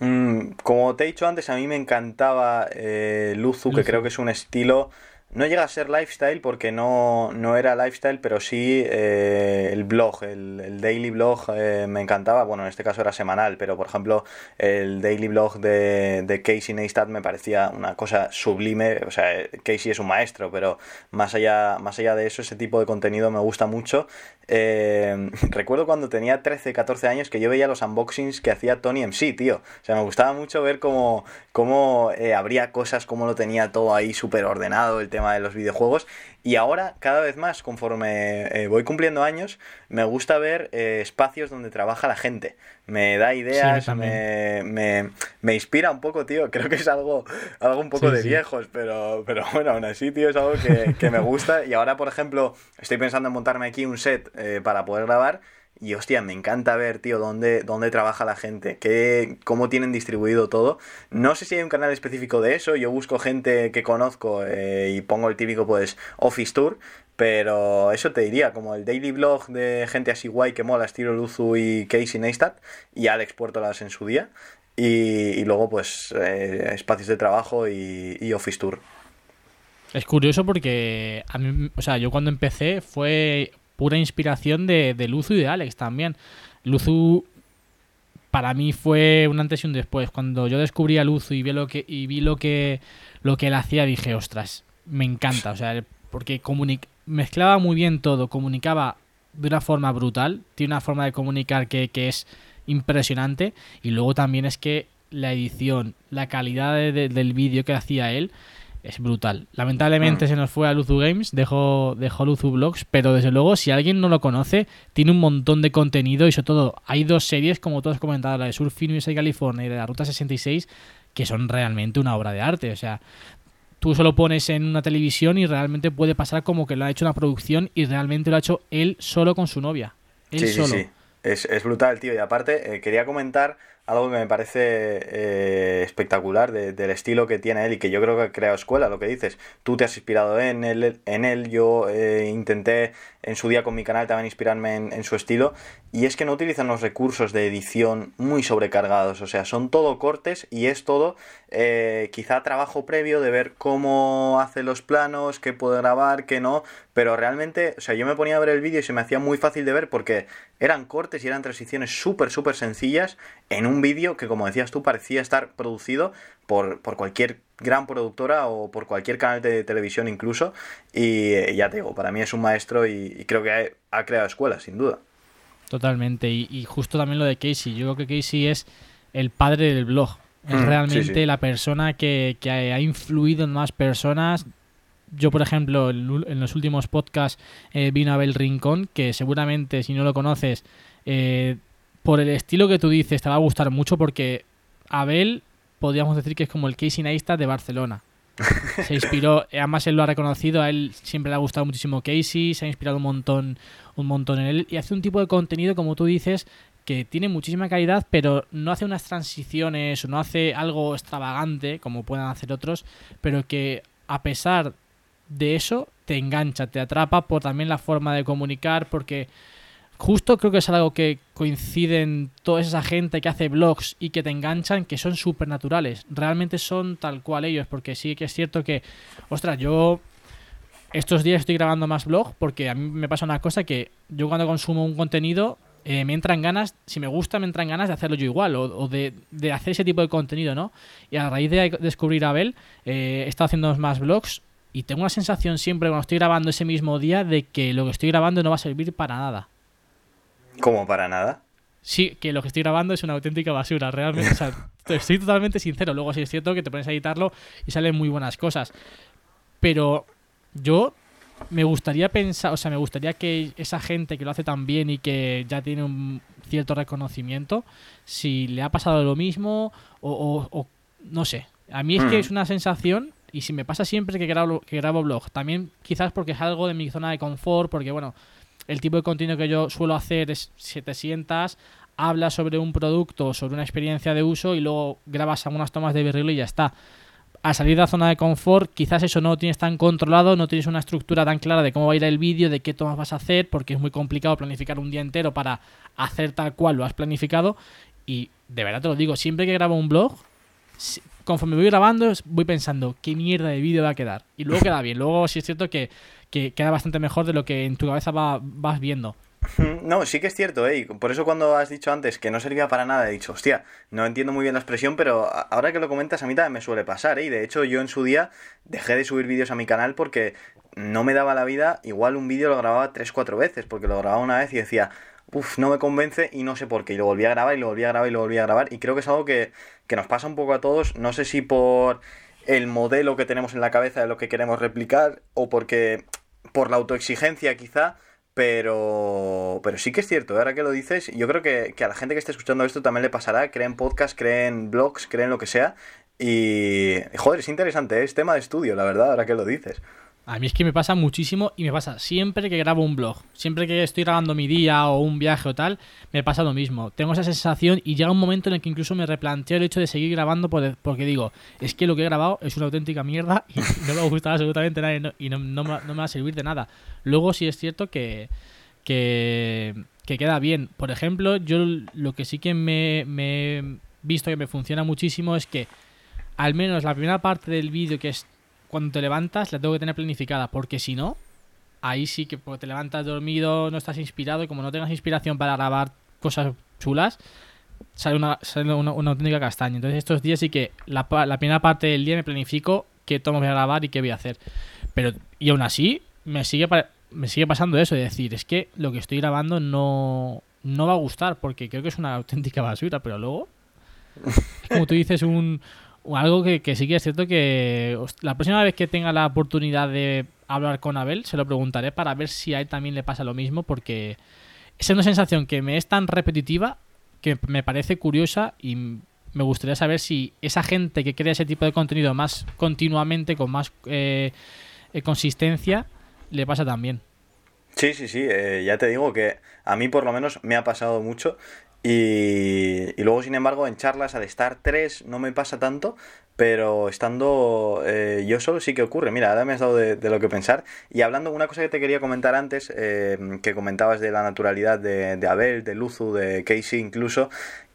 Mm, como te he dicho antes, a mí me encantaba eh, Luzu, que creo que es un estilo no llega a ser lifestyle porque no, no era lifestyle, pero sí eh, el blog, el, daily blog eh, me encantaba. Bueno, en este caso era semanal, pero por ejemplo el daily blog de, de Casey Neistat me parecía una cosa sublime. O sea, Casey es un maestro, pero más allá, más allá de eso, ese tipo de contenido me gusta mucho. Eh, recuerdo cuando tenía 13, 14 años que yo veía los unboxings que hacía Tony MC, tío. O sea, me gustaba mucho ver cómo, cómo abría cosas, cómo lo tenía todo ahí súper ordenado, el de los videojuegos. Y ahora, cada vez más, conforme eh, voy cumpliendo años, me gusta ver eh, espacios donde trabaja la gente. Me da ideas, me, me, me, inspira un poco, tío. Creo que es algo, algo un poco de viejos, pero, pero bueno, aún así, tío, es algo que, que, me gusta. Y ahora, por ejemplo, estoy pensando en montarme aquí un set eh, para poder grabar. Y hostia, me encanta ver, tío, dónde, dónde trabaja la gente, qué, cómo tienen distribuido todo. No sé si hay un canal específico de eso, yo busco gente que conozco eh, y pongo el típico, pues, Office Tour, pero eso te diría, como el daily blog de gente así guay que mola, estilo Luzu y Casey Neistat, y Alex Puertolas en su día, y, luego, pues, eh, espacios de trabajo y, Office Tour. Es curioso porque a mí, o sea, yo cuando empecé fue pura inspiración de, de Luzu y de Alex también. Luzu para mí fue un antes y un después. Cuando yo descubrí a Luzu y vi lo que, y vi lo que, lo que él hacía, dije, ostras, me encanta. O sea, porque mezclaba muy bien todo, comunicaba de una forma brutal, tiene una forma de comunicar que, es impresionante. Y luego también es que la edición, la calidad del vídeo que hacía él, es brutal. Lamentablemente mm. se nos fue a Luzu Games, dejó, dejó Luzu Blogs, pero desde luego, si alguien no lo conoce, tiene un montón de contenido y sobre todo hay dos series, como todos has comentado, la de Surfing USA California y de la Ruta 66, que son realmente una obra de arte. O sea, tú solo pones en una televisión y realmente puede pasar como que lo ha hecho una producción y realmente lo ha hecho él solo con su novia. Él sí, solo. Sí, sí. Es, es brutal, tío. Y aparte, eh, quería comentar algo que me parece eh, espectacular del estilo que tiene él y que yo creo que ha creado escuela, lo que dices. Tú te has inspirado en él, en él. Yo eh, intenté en su día con mi canal también inspirarme en, su estilo. Y es que no utilizan los recursos de edición muy sobrecargados, o sea, son todo cortes y es todo eh, quizá trabajo previo de ver cómo hace los planos, qué puede grabar, qué no, pero realmente, o sea, yo me ponía a ver el vídeo y se me hacía muy fácil de ver porque eran cortes y eran transiciones súper, súper sencillas en un vídeo que, como decías tú, parecía estar producido por, por, cualquier gran productora o por cualquier canal de televisión incluso. Y eh, ya te digo, para mí es un maestro y, creo que ha, creado escuela, sin duda. Totalmente. Y, justo también lo de Casey. Yo creo que Casey es el padre del blog. Es mm, realmente la persona que, que, ha influido en más personas. Yo, por ejemplo, en los últimos podcasts eh, vino Abel Rincón, que seguramente si no lo conoces, eh, por el estilo que tú dices, te va a gustar mucho porque Abel, podríamos decir que es como el Casey Neistat de Barcelona. Se inspiró, además él lo ha reconocido, a él siempre le ha gustado muchísimo Casey, se ha inspirado un montón, un montón en él y hace un tipo de contenido, como tú dices, que tiene muchísima calidad, pero no hace unas transiciones o no hace algo extravagante como puedan hacer otros, pero que a pesar de eso te engancha, te atrapa por también la forma de comunicar, porque justo creo que es algo que coinciden toda esa gente que hace blogs y que te enganchan, que son súper naturales. Realmente son tal cual ellos, porque sí que es cierto que, ostras, yo estos días estoy grabando más blog porque a mí me pasa una cosa que yo cuando consumo un contenido eh, me entran ganas, si me gusta, me entran ganas de hacerlo yo igual o, de, hacer ese tipo de contenido, ¿no? Y a raíz de descubrir a Abel, eh, he estado haciendo más blogs y tengo una sensación siempre cuando estoy grabando ese mismo día de que lo que estoy grabando no va a servir para nada. ¿Cómo para nada? Sí, que lo que estoy grabando es una auténtica basura, realmente. O sea, estoy totalmente sincero. Luego sí es cierto que te pones a editarlo y salen muy buenas cosas. Pero yo me gustaría pensar, o sea, me gustaría que esa gente que lo hace tan bien y que ya tiene un cierto reconocimiento, si le ha pasado lo mismo o, no sé. A mí es que mm. es una sensación y si me pasa siempre que grabo, que grabo blog, también quizás porque es algo de mi zona de confort, porque bueno, el tipo de contenido que yo suelo hacer es si te sientas, hablas sobre un producto, sobre una experiencia de uso y luego grabas algunas tomas de virril y ya está. Al salir de la zona de confort, quizás eso no lo tienes tan controlado, no tienes una estructura tan clara de cómo va a ir el vídeo, de qué tomas vas a hacer, porque es muy complicado planificar un día entero para hacer tal cual lo has planificado. Y de verdad te lo digo, siempre que grabo un blog, conforme voy grabando, voy pensando qué mierda de vídeo va a quedar. Y luego queda bien. Luego sí es cierto que, queda bastante mejor de lo que en tu cabeza vas viendo. No, sí que es cierto, ¿eh? Por eso cuando has dicho antes que no servía para nada, he dicho, hostia, no entiendo muy bien la expresión, pero ahora que lo comentas a mí también me suele pasar, ¿eh? Y de hecho yo en su día dejé de subir vídeos a mi canal porque no me daba la vida, igual un vídeo lo grababa 3-4 veces, porque lo grababa una vez y decía, uff, no me convence y no sé por qué. Y lo volví a grabar y lo volví a grabar y lo volví a grabar. Y creo que es algo que, que nos pasa un poco a todos. No sé si por el modelo que tenemos en la cabeza de lo que queremos replicar o porque por la autoexigencia quizá, pero, pero sí que es cierto, ahora que lo dices, yo creo que, que, a la gente que esté escuchando esto también le pasará, creen podcast, creen blogs, creen lo que sea, y joder, es interesante, ¿eh? es tema de estudio, la verdad, ahora que lo dices. A mí es que me pasa muchísimo y me pasa siempre que grabo un blog, siempre que estoy grabando mi día o un viaje o tal, me pasa lo mismo. Tengo esa sensación y llega un momento en el que incluso me replanteo el hecho de seguir grabando porque digo, es que lo que he grabado es una auténtica mierda y no me va a absolutamente nada y, no, me, va a servir de nada. Luego sí es cierto que, que, queda bien. Por ejemplo, yo lo que sí que me, me he visto que me funciona muchísimo es que al menos la primera parte del vídeo que es cuando te levantas la tengo que tener planificada, porque si no, ahí sí que te levantas dormido, no estás inspirado y como no tengas inspiración para grabar cosas chulas, sale una, sale una, auténtica castaña. Entonces estos días sí que la, la, primera parte del día me planifico qué tomo voy a grabar y qué voy a hacer. Pero, y aún así, me sigue, me sigue pasando eso de decir, es que lo que estoy grabando no, no va a gustar, porque creo que es una auténtica basura, pero luego, como tú dices, un, algo que, sí que es cierto que la próxima vez que tenga la oportunidad de hablar con Abel, se lo preguntaré para ver si a él también le pasa lo mismo, porque es una sensación que me es tan repetitiva que me parece curiosa y me gustaría saber si esa gente que crea ese tipo de contenido más continuamente, con más eh, eh, consistencia, le pasa también. Sí, sí, sí, eh, ya te digo que a mí por lo menos me ha pasado mucho y, y, luego, sin embargo, en charlas al estar tres no me pasa tanto, pero estando eh, yo solo sí que ocurre. Mira, ahora me has dado de, lo que pensar. Y hablando, una cosa que te quería comentar antes, eh, que comentabas de la naturalidad de, de Abel, de Luzu, de Casey incluso,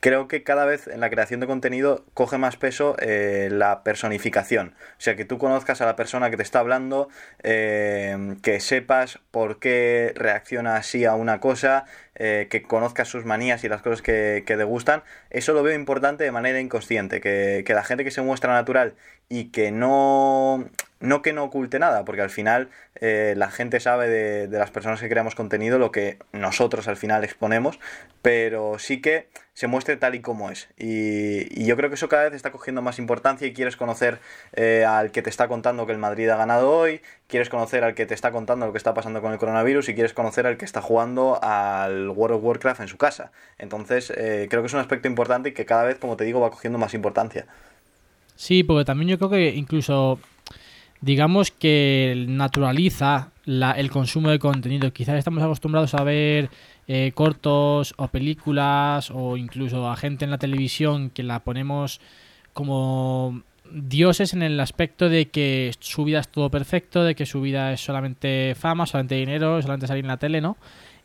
creo que cada vez en la creación de contenido coge más peso eh, la personificación. O sea, que tú conozcas a la persona que te está hablando, eh, que sepas por qué reacciona así a una cosa, eh, que conozcas sus manías y las cosas que, que, te gustan. Eso lo veo importante de manera inconsciente, que la gente que se muestra natural y que no no que no oculte nada, porque al final eh, la gente sabe de, de, las personas que creamos contenido lo que nosotros al final exponemos, pero sí que se muestre tal y como es. Y, yo creo que eso cada vez está cogiendo más importancia y quieres conocer eh, al que te está contando que el Madrid ha ganado hoy, quieres conocer al que te está contando lo que está pasando con el coronavirus y quieres conocer al que está jugando al World of Warcraft en su casa. Entonces eh, creo que es un aspecto importante y que cada vez, como te digo, va cogiendo más importancia. Sí, porque también yo creo que incluso digamos que naturaliza el consumo de contenido. Quizás estamos acostumbrados a ver eh, cortos o películas o incluso a gente en la televisión que la ponemos como dioses en el aspecto de que su vida es todo perfecto, de que su vida es solamente fama, solamente dinero, solamente salir en la tele, ¿no?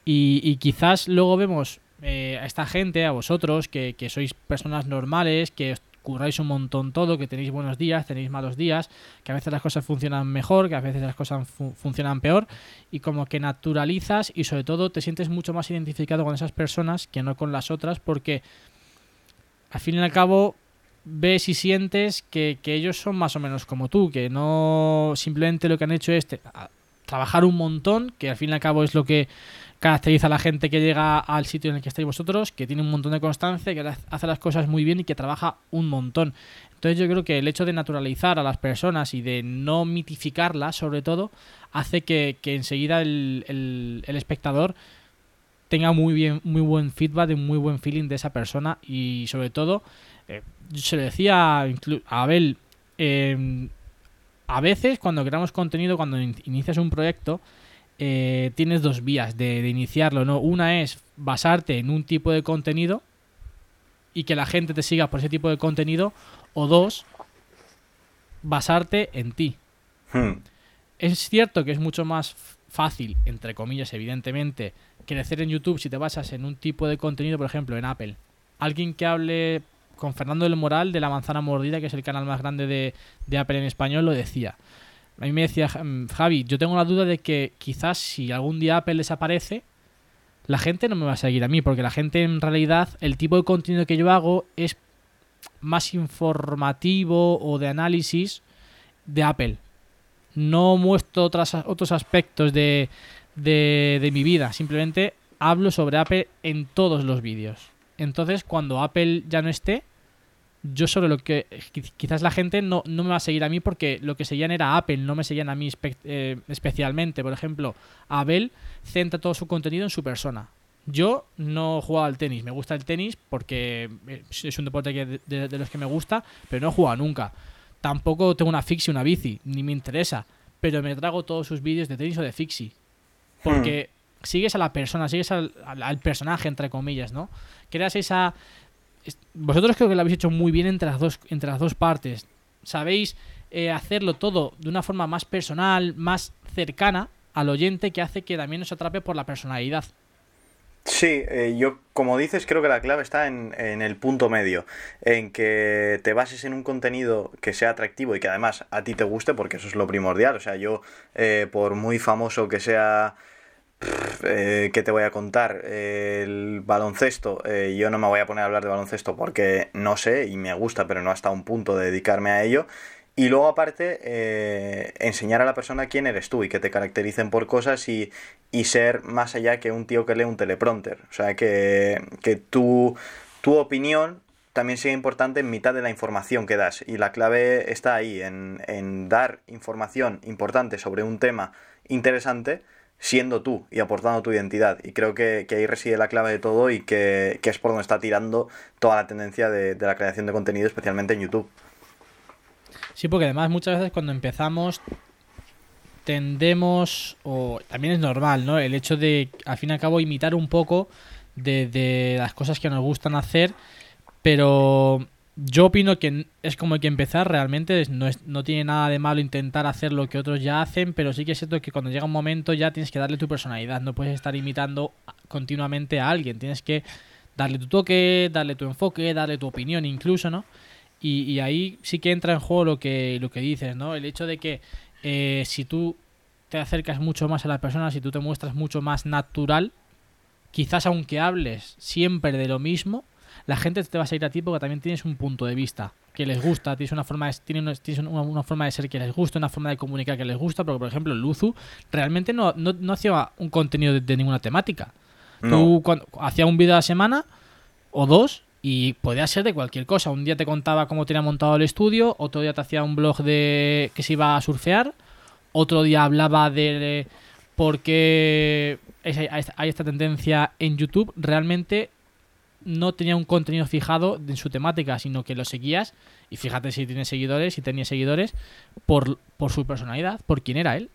Y, quizás luego vemos eh, a esta gente, a vosotros, que, que sois personas normales, que curráis un montón todo, que tenéis buenos días, tenéis malos días, que a veces las cosas funcionan mejor, que a veces las cosas funcionan peor, y como que naturalizas y sobre todo te sientes mucho más identificado con esas personas que no con las otras, porque al fin y al cabo ves y sientes que, ellos son más o menos como tú, que no simplemente lo que han hecho es trabajar un montón, que al fin y al cabo es lo que caracteriza a la gente que llega al sitio en el que estáis vosotros, que tiene un montón de constancia, que hace las cosas muy bien y que trabaja un montón. Entonces yo creo que el hecho de naturalizar a las personas y de no mitificarlas, sobre todo, hace que, enseguida el, espectador tenga muy bien muy buen feedback, un muy buen feeling de esa persona y sobre todo, eh, se lo decía a Abel, em, a veces cuando creamos contenido, cuando inicias un proyecto, eh, tienes dos vías de, iniciarlo, ¿no? Una es basarte en un tipo de contenido y que la gente te siga por ese tipo de contenido, o dos, basarte en ti. Hmm. Es cierto que es mucho más fácil, entre comillas, evidentemente, crecer en YouTube si te basas en un tipo de contenido, por ejemplo, en Apple. Alguien que hable con Fernando del Moral de La Manzana Mordida, que es el canal más grande de, de Apple en español, lo decía. A mí me decía mm, Javi, yo tengo la duda de que quizás si algún día Apple desaparece, la gente no me va a seguir a mí, porque la gente en realidad, el tipo de contenido que yo hago es más informativo o de análisis de Apple. No muestro otras, otros aspectos de, de, de mi vida, simplemente hablo sobre Apple en todos los vídeos. Entonces, cuando Apple ya no esté, yo sobre lo que quizás la gente no, no, me va a seguir a mí porque lo que seguían era Apple, no me seguían a mí eh, especialmente. Por ejemplo, Abel centra todo su contenido en su persona. Yo no he jugado al tenis, me gusta el tenis porque es un deporte de, los que me gusta, pero no he jugado nunca. Tampoco tengo una fixie, una bici, ni me interesa, pero me trago todos sus vídeos de tenis o de fixie. Porque hmm. Sigues a la persona, sigues al, personaje, entre comillas, ¿no? Creas esa, vosotros creo que lo habéis hecho muy bien entre las dos, entre las dos partes. Sabéis eh, hacerlo todo de una forma más personal, más cercana al oyente, que hace que también nos atrape por la personalidad. Sí, eh, yo como dices creo que la clave está en, el punto medio, en que te bases en un contenido que sea atractivo y que además a ti te guste, porque eso es lo primordial. O sea, yo eh, por muy famoso que sea eh, ¿Qué te voy a contar? el baloncesto. Eh, yo no me voy a poner a hablar de baloncesto porque no sé y me gusta, pero no hasta un punto de dedicarme a ello. Y luego, aparte, eh, enseñar a la persona quién eres tú y que te caractericen por cosas y, ser más allá que un tío que lee un teleprompter. O sea, que, que tu, tu opinión también sea importante en mitad de la información que das. Y la clave está ahí, en, en dar información importante sobre un tema interesante siendo tú y aportando tu identidad. Y creo que, ahí reside la clave de todo y que, es por donde está tirando toda la tendencia de, la creación de contenido, especialmente en YouTube. Sí, porque además muchas veces cuando empezamos tendemos, o también es normal, ¿no? El hecho de, al fin y al cabo, imitar un poco de, de las cosas que nos gustan hacer, pero yo opino que es como hay que empezar, realmente no, es, no tiene nada de malo intentar hacer lo que otros ya hacen, pero sí que es cierto que cuando llega un momento ya tienes que darle tu personalidad, no puedes estar imitando continuamente a alguien, tienes que darle tu toque, darle tu enfoque, darle tu opinión incluso, ¿no? Y, ahí sí que entra en juego lo que, lo que dices, ¿no? El hecho de que eh, si tú te acercas mucho más a la persona, si tú te muestras mucho más natural, quizás aunque hables siempre de lo mismo, la gente te va a seguir a ti porque también tienes un punto de vista que les gusta, tienes una forma de, tienes una, forma de ser que les gusta, una forma de comunicar que les gusta, porque por ejemplo Luzu realmente no, no, hacía un contenido de, ninguna temática. Tú cuando, hacía un vídeo a la semana o dos y podía ser de cualquier cosa. Un día te contaba cómo tenía montado el estudio, otro día te hacía un blog de que se iba a surfear, otro día hablaba de por qué hay esta tendencia en YouTube. Realmente no tenía un contenido fijado en su temática, sino que lo seguías, y fíjate si tiene seguidores, si tenía seguidores, por, por su personalidad, por quién era él.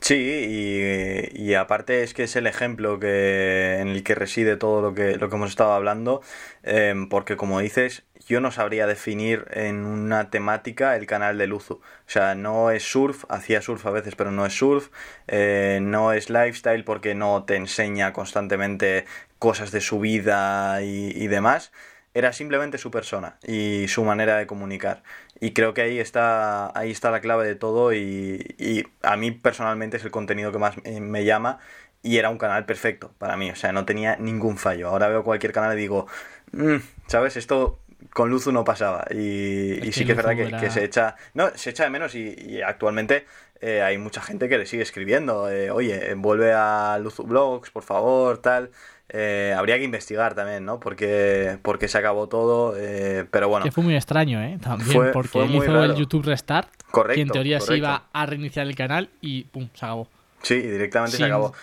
Sí, y, aparte es que es el ejemplo que, en el que reside todo lo que, lo que hemos estado hablando, em, porque como dices, yo no sabría definir en una temática el canal de Luzu. O sea, no es surf, hacía surf a veces, pero no es surf, eh, no es lifestyle porque no te enseña constantemente cosas de su vida y, demás, era simplemente su persona y su manera de comunicar. Y creo que ahí está, ahí está la clave de todo y, a mí personalmente es el contenido que más me llama y era un canal perfecto para mí, o sea, no tenía ningún fallo. Ahora veo cualquier canal y digo, mm, ¿sabes? Esto con Luzu no pasaba y, sí que es verdad que, se echa, no, se echa de menos y, actualmente eh, hay mucha gente que le sigue escribiendo, eh, oye, vuelve a Luzu Blogs, por favor, tal. Eh, habría que investigar también, ¿no? Porque, porque se acabó todo, eh, pero bueno. Que fue muy extraño, ¿eh? También, porque él hizo el YouTube Restart, correcto, que en teoría se iba a reiniciar el canal y pum, se acabó. Sí, directamente se acabó.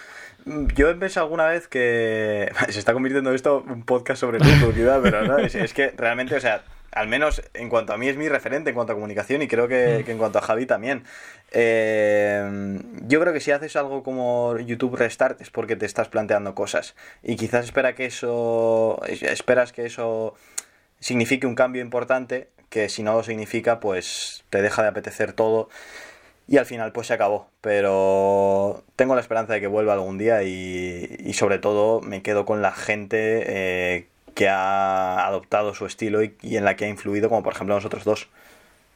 Yo he pensado alguna vez que se está convirtiendo esto un podcast sobre publicidad, pero no, es que realmente, o sea, al menos en cuanto a mí es mi referente en cuanto a comunicación y creo que, mm. en cuanto a Javi también. Eh, yo creo que si haces algo como YouTube Restart es porque te estás planteando cosas y quizás espera que eso, esperas que eso signifique un cambio importante que si no lo significa pues te deja de apetecer todo y al final pues se acabó. Pero tengo la esperanza de que vuelva algún día y, sobre todo me quedo con la gente eh, que ha adoptado su estilo y, en la que ha influido, como por ejemplo nosotros dos.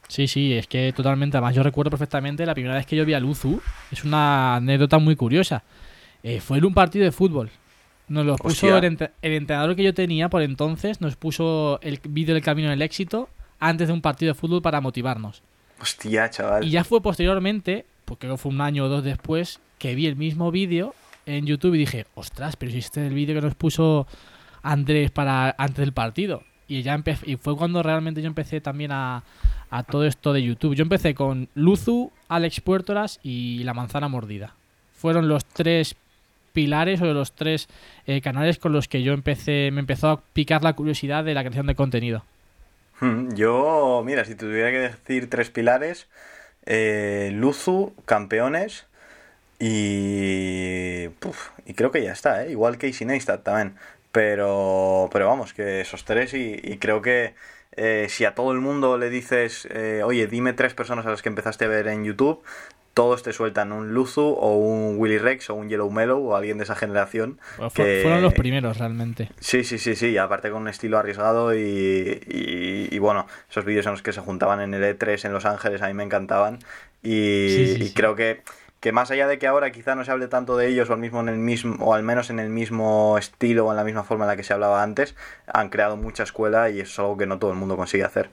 Sí, sí, es que totalmente. Además, yo recuerdo perfectamente la primera vez que yo vi a Luzu. Es una anécdota muy curiosa. Eh, fue en un partido de fútbol. Nos lo puso el, entrenador que yo tenía por entonces, nos puso el vídeo del camino del éxito antes de un partido de fútbol para motivarnos. Hostia, chaval. Y ya fue posteriormente, porque fue un año o dos después, que vi el mismo vídeo en YouTube y dije, ostras, pero si este es el vídeo que nos puso Andrés para antes del partido. y ya y fue cuando realmente yo empecé también a, a todo esto de YouTube. Yo empecé con Luzu, Alex Puertoras y La Manzana Mordida. Fueron los tres pilares o los tres eh, canales con los que yo empecé, me empezó a picar la curiosidad de la creación de contenido. Hmm, yo, mira, si tuviera que decir tres pilares, eh, Luzu, campeones y... y creo que ya está, ¿eh? igual Casey Neistat también. Pero, pero vamos, que esos tres y, creo que eh, si a todo el mundo le dices, eh, oye, dime tres personas a las que empezaste a ver en YouTube, todos te sueltan un Luzu o un Willy Rex o un Yellow Mellow o alguien de esa generación. Fueron los primeros realmente. Sí, sí, sí, sí, aparte con un estilo arriesgado y, y, bueno, esos vídeos en los que se juntaban en el E3 en Los Ángeles a mí me encantaban y, creo que que más allá de que ahora quizá no se hable tanto de ellos o al mismo en el mismo o al menos en el mismo estilo o en la misma forma en la que se hablaba antes, han creado mucha escuela y eso es algo que no todo el mundo consigue hacer.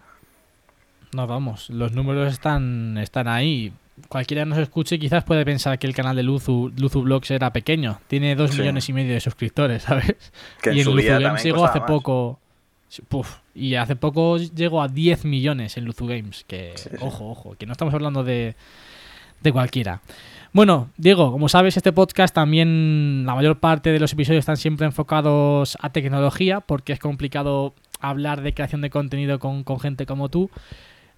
No, vamos, los números están están ahí cualquiera que nos escuche quizás puede pensar que el canal de Luzu, Luzu Blogs era pequeño. Tiene dos millones y medio de suscriptores, ¿sabes? y en Luzu Games llegó hace poco... y hace poco llegó a 10 millones en Luzu Games. Que, ojo, ojo, que no estamos hablando de, de cualquiera. Bueno, Diego, como sabes, este podcast también, la mayor parte de los episodios están siempre enfocados a tecnología, porque es complicado hablar de creación de contenido con, con gente como tú.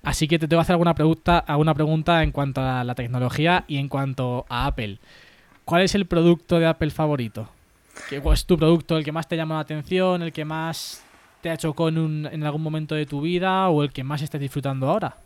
Así que te tengo que hacer alguna pregunta, alguna pregunta en cuanto a la tecnología y en cuanto a Apple. ¿Cuál es el producto de Apple favorito? ¿Qué es tu producto, el que más te llama la atención, el que más te ha chocado en, algún momento de tu vida o el que más estás disfrutando ahora?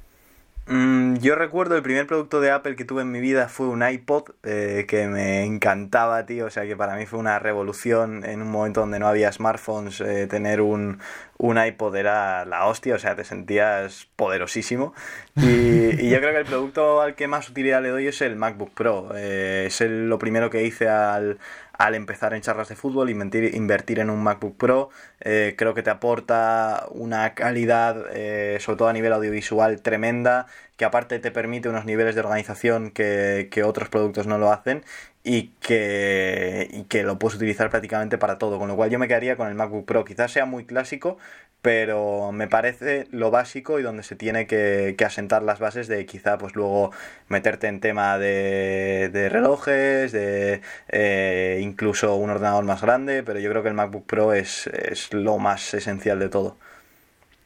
Mm, yo recuerdo el primer producto de Apple que tuve en mi vida fue un iPod eh, que me encantaba, tío. O sea que para mí fue una revolución en un momento donde no había smartphones. Eh, tener un, un iPod era la hostia, o sea, te sentías poderosísimo. Y, yo creo que el producto al que más utilidad le doy es el MacBook Pro. Eh, es lo primero que hice al, al empezar en charlas de fútbol, invertir, invertir en un MacBook Pro, eh, creo que te aporta una calidad, eh, sobre todo a nivel audiovisual, tremenda, que aparte te permite unos niveles de organización que, que otros productos no lo hacen y que, y que lo puedes utilizar prácticamente para todo. Con lo cual yo me quedaría con el MacBook Pro. Quizás sea muy clásico, pero me parece lo básico y donde se tiene que, asentar las bases de quizá pues luego meterte en tema de, de relojes, de eh, incluso un ordenador más grande, pero yo creo que el MacBook Pro es, es lo más esencial de todo.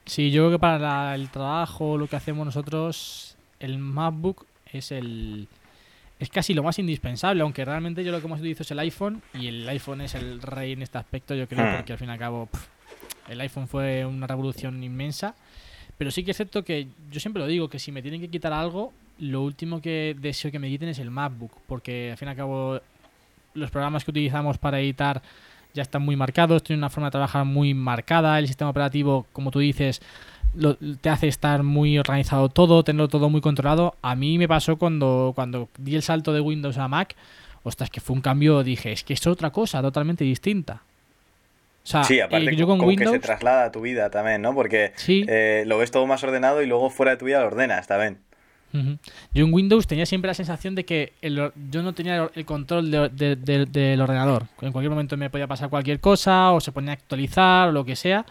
Sí, yo creo que para el trabajo, lo que hacemos nosotros, el MacBook es el es casi lo más indispensable, aunque realmente yo lo que más utilizo es el iPhone y el iPhone es el rey en este aspecto, yo creo, hmm. porque al fin y al cabo el iPhone fue una revolución inmensa. Pero sí que es cierto que yo siempre lo digo, que si me tienen que quitar algo, lo último que deseo que me quiten es el MacBook, porque al fin y al cabo los programas que utilizamos para editar ya están muy marcados, tienen una forma de trabajar muy marcada, el sistema operativo, como tú dices, te hace estar muy organizado todo, tenerlo todo muy controlado. A mí me pasó cuando, cuando di el salto de Windows a Mac, ostras, que fue un cambio, dije, es que es otra cosa totalmente distinta. O sea, sí, aparte yo con Windows... que se traslada a tu vida también, ¿no? Porque eh, lo ves todo más ordenado y luego fuera de tu vida lo ordenas también. Yo en Windows tenía siempre la sensación de que yo no tenía el control del ordenador. En cualquier momento me podía pasar cualquier cosa o se ponía a actualizar o lo que sea.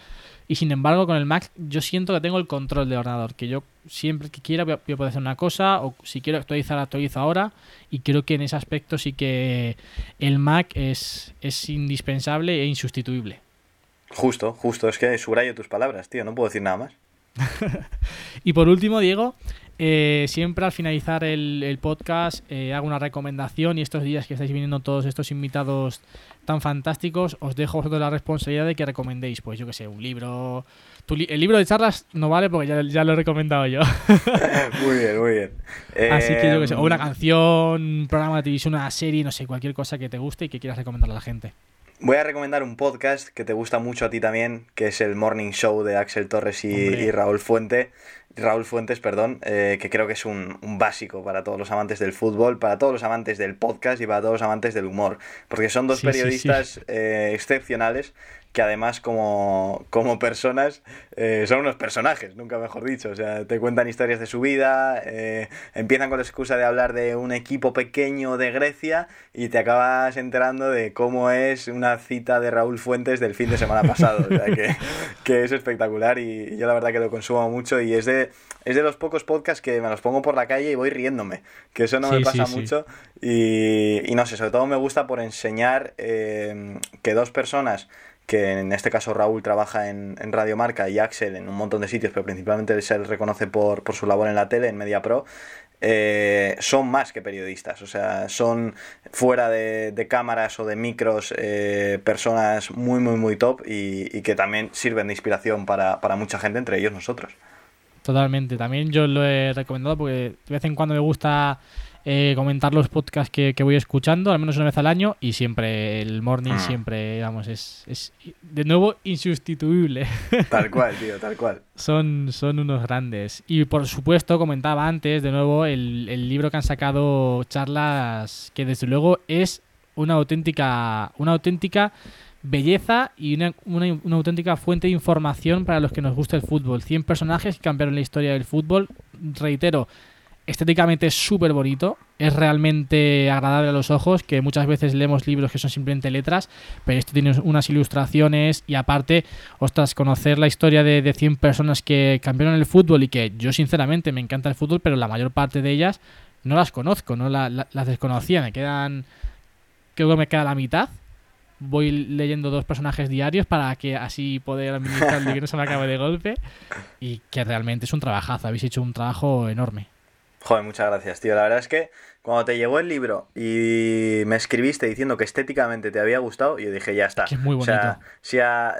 Y sin embargo, con el Mac yo siento que tengo el control del ordenador, que yo siempre que quiera voy a, poder hacer una cosa, o si quiero actualizar, actualizo ahora. Y creo que en ese aspecto sí que el Mac es, es indispensable e insustituible. Justo, justo, es que subrayo tus palabras, tío, no puedo decir nada más. y por último, Diego, eh, siempre al finalizar el, podcast eh, hago una recomendación y estos días que estáis viniendo todos estos invitados tan fantásticos, os dejo vosotros la responsabilidad de que recomendéis, pues yo que sé, un libro... el libro de charlas no vale porque ya, lo he recomendado yo. muy bien, muy bien. Así que yo que sé, o una em, canción, un programa de televisión, una serie, no sé, cualquier cosa que te guste y que quieras recomendarle a la gente. Voy a recomendar un podcast que te gusta mucho a ti también, que es el Morning Show de Axel Torres y, Raúl Fuente. Raúl Fuentes, perdón, eh, que creo que es un, básico para todos los amantes del fútbol, para todos los amantes del podcast y para todos los amantes del humor, porque son dos periodistas eh, excepcionales que además como, como personas eh, son unos personajes, nunca mejor dicho. O sea, te cuentan historias de su vida, empiezan con la excusa de hablar de un equipo pequeño de Grecia y te acabas enterando de cómo es una cita de Raúl Fuentes del fin de semana pasado. O sea, que, que es espectacular y yo la verdad que lo consumo mucho y es de, es de los pocos podcasts que me los pongo por la calle y voy riéndome, que eso no me pasa mucho. Y, y, no sé, sobre todo me gusta por enseñar eh, que dos personas que en este caso Raúl trabaja en, en Radio Marca y Axel en un montón de sitios, pero principalmente se le reconoce por, por su labor en la tele, en Media Pro, eh, son más que periodistas, o sea, son fuera de, de cámaras o de micros eh, personas muy, muy, muy top y, y, que también sirven de inspiración para, para mucha gente, entre ellos nosotros. Totalmente, también yo lo he recomendado porque de vez en cuando me gusta eh, comentar los podcasts que, que, voy escuchando, al menos una vez al año, y siempre el morning, ah. siempre, vamos, es, es de nuevo insustituible. Tal cual, tío, tal cual. son, son unos grandes. Y por supuesto, comentaba antes, de nuevo, el, el libro que han sacado charlas, que desde luego es una auténtica, una auténtica belleza y una, una, una, auténtica fuente de información para los que nos gusta el fútbol. 100 personajes que cambiaron la historia del fútbol. Reitero, estéticamente es súper bonito, es realmente agradable a los ojos, que muchas veces leemos libros que son simplemente letras, pero esto tiene unas ilustraciones y aparte, ostras, conocer la historia de, de 100 personas que cambiaron el fútbol y que yo sinceramente me encanta el fútbol, pero la mayor parte de ellas no las conozco, no la, la, las desconocía, me quedan, creo que me queda la mitad. Voy leyendo dos personajes diarios para que así poder administrar el que no se me acabe de golpe. Y que realmente es un trabajazo. Habéis hecho un trabajo enorme. Joder, muchas gracias, tío. La verdad es que cuando te llegó el libro y me escribiste diciendo que estéticamente te había gustado, yo dije, ya está. Que es muy bonito. O sea, si a,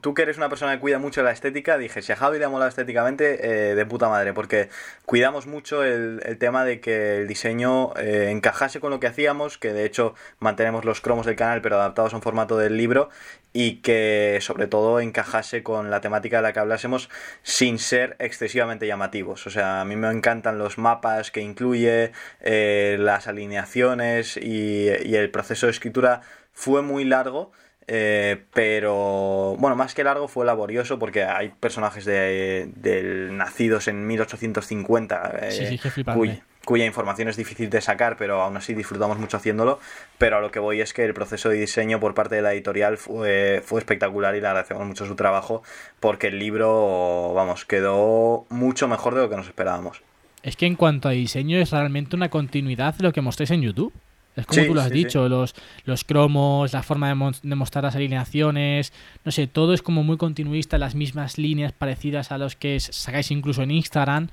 tú que eres una persona que cuida mucho la estética, dije, si a Javi le ha molado estéticamente, eh, de puta madre, porque cuidamos mucho el, el tema de que el diseño eh, encajase con lo que hacíamos, que de hecho mantenemos los cromos del canal, pero adaptados a un formato del libro, y que sobre todo encajase con la temática de la que hablásemos sin ser excesivamente llamativos. O sea, a mí me encantan los mapas que incluye, eh, las alineaciones y, y, el proceso de escritura fue muy largo. Eh, pero bueno, más que largo fue laborioso porque hay personajes de, de nacidos en 1850 eh, sí, sí, cuy, cuya información es difícil de sacar, pero aún así disfrutamos mucho haciéndolo. Pero a lo que voy es que el proceso de diseño por parte de la editorial fue, fue espectacular y le agradecemos mucho su trabajo porque el libro, vamos, quedó mucho mejor de lo que nos esperábamos. Es que en cuanto a diseño es realmente una continuidad de lo que mostréis en YouTube. Es como Sí, tú lo has sí, dicho, sí. los, los cromos, la forma de, mostrar las alineaciones, no sé, todo es como muy continuista, las mismas líneas parecidas a los que sacáis incluso en Instagram.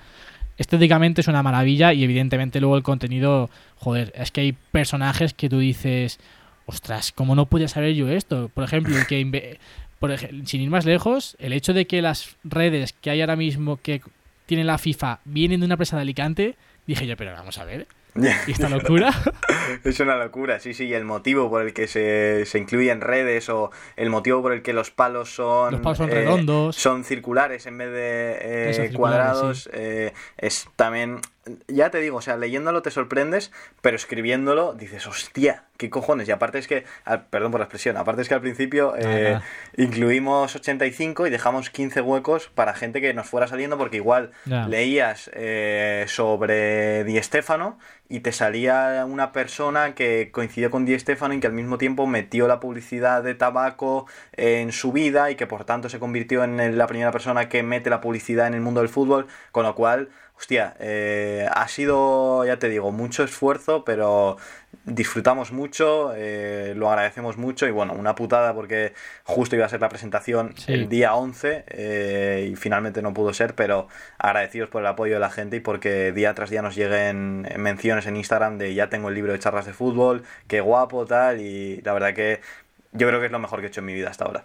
Estéticamente es una maravilla y evidentemente luego el contenido, joder, es que hay personajes que tú dices, ostras, ¿cómo no podía saber yo esto? Por ejemplo, el que inve- por ej- sin ir más lejos, el hecho de que las redes que hay ahora mismo que tiene la FIFA vienen de una empresa de Alicante, dije yo, pero vamos a ver, ¿y esta locura? Es una locura, sí, sí, y el motivo por el que se, se incluye en redes o el motivo por el que los palos son, Los palos son eh, redondos. son circulares en vez de eh, cuadrados, eh, es también, ya te digo, o sea, leyéndolo te sorprendes, pero escribiéndolo dices, hostia, qué cojones, y aparte es que, al- perdón por la expresión, aparte es que al principio eh, incluimos 85 y dejamos 15 huecos para gente que nos fuera saliendo porque igual Ya. leías eh, sobre Di Stéfano y te salía una persona que coincidió con Di Stéfano y que al mismo tiempo metió la publicidad de tabaco en su vida y que por tanto se convirtió en la primera persona que mete la publicidad en el mundo del fútbol, con lo cual, hostia, eh, ha sido, ya te digo, mucho esfuerzo, pero disfrutamos mucho, eh, lo agradecemos mucho y bueno, una putada porque justo iba a ser la presentación Sí. el día 11 eh, y finalmente no pudo ser, pero agradecidos por el apoyo de la gente y porque día tras día nos lleguen menciones en Instagram de ya tengo el libro de charlas de fútbol, qué guapo, tal, y la verdad que yo creo que es lo mejor que he hecho en mi vida hasta ahora.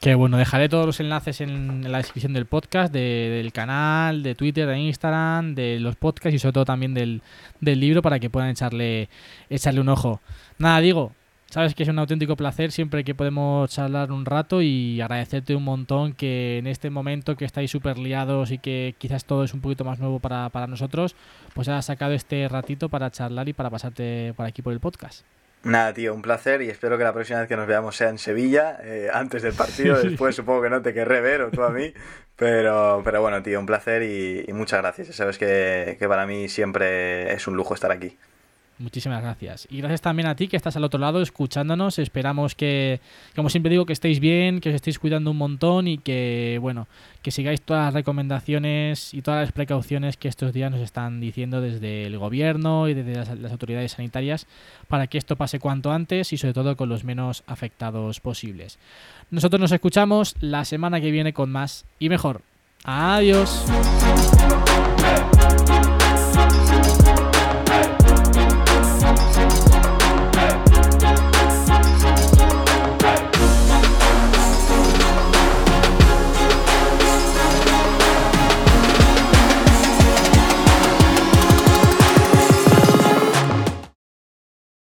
Que bueno, dejaré todos los enlaces en, la descripción del podcast, de- del canal, de Twitter, de Instagram, de los podcasts y sobre todo también del, del libro para que puedan echarle, echarle un ojo. Nada, digo, sabes que es un auténtico placer siempre que podemos charlar un rato y agradecerte un montón que en este momento que estáis súper liados y que quizás todo es un poquito más nuevo para, para nosotros, pues hayas sacado este ratito para charlar y para pasarte por aquí por el podcast. Nada, tío, un placer y espero que la próxima vez que nos veamos sea en Sevilla, eh, antes del partido, después supongo que no te querré ver o tú a mí, pero, pero bueno, tío, un placer y, muchas gracias. Ya sabes que, que para mí siempre es un lujo estar aquí. Muchísimas gracias. Y gracias también a ti que estás al otro lado escuchándonos. Esperamos que, como siempre digo, que estéis bien, que os estéis cuidando un montón y que, bueno, que sigáis todas las recomendaciones y todas las precauciones que estos días nos están diciendo desde el gobierno y desde las, autoridades sanitarias para que esto pase cuanto antes y sobre todo con los menos afectados posibles. Nosotros nos escuchamos la semana que viene con más y mejor. Adiós.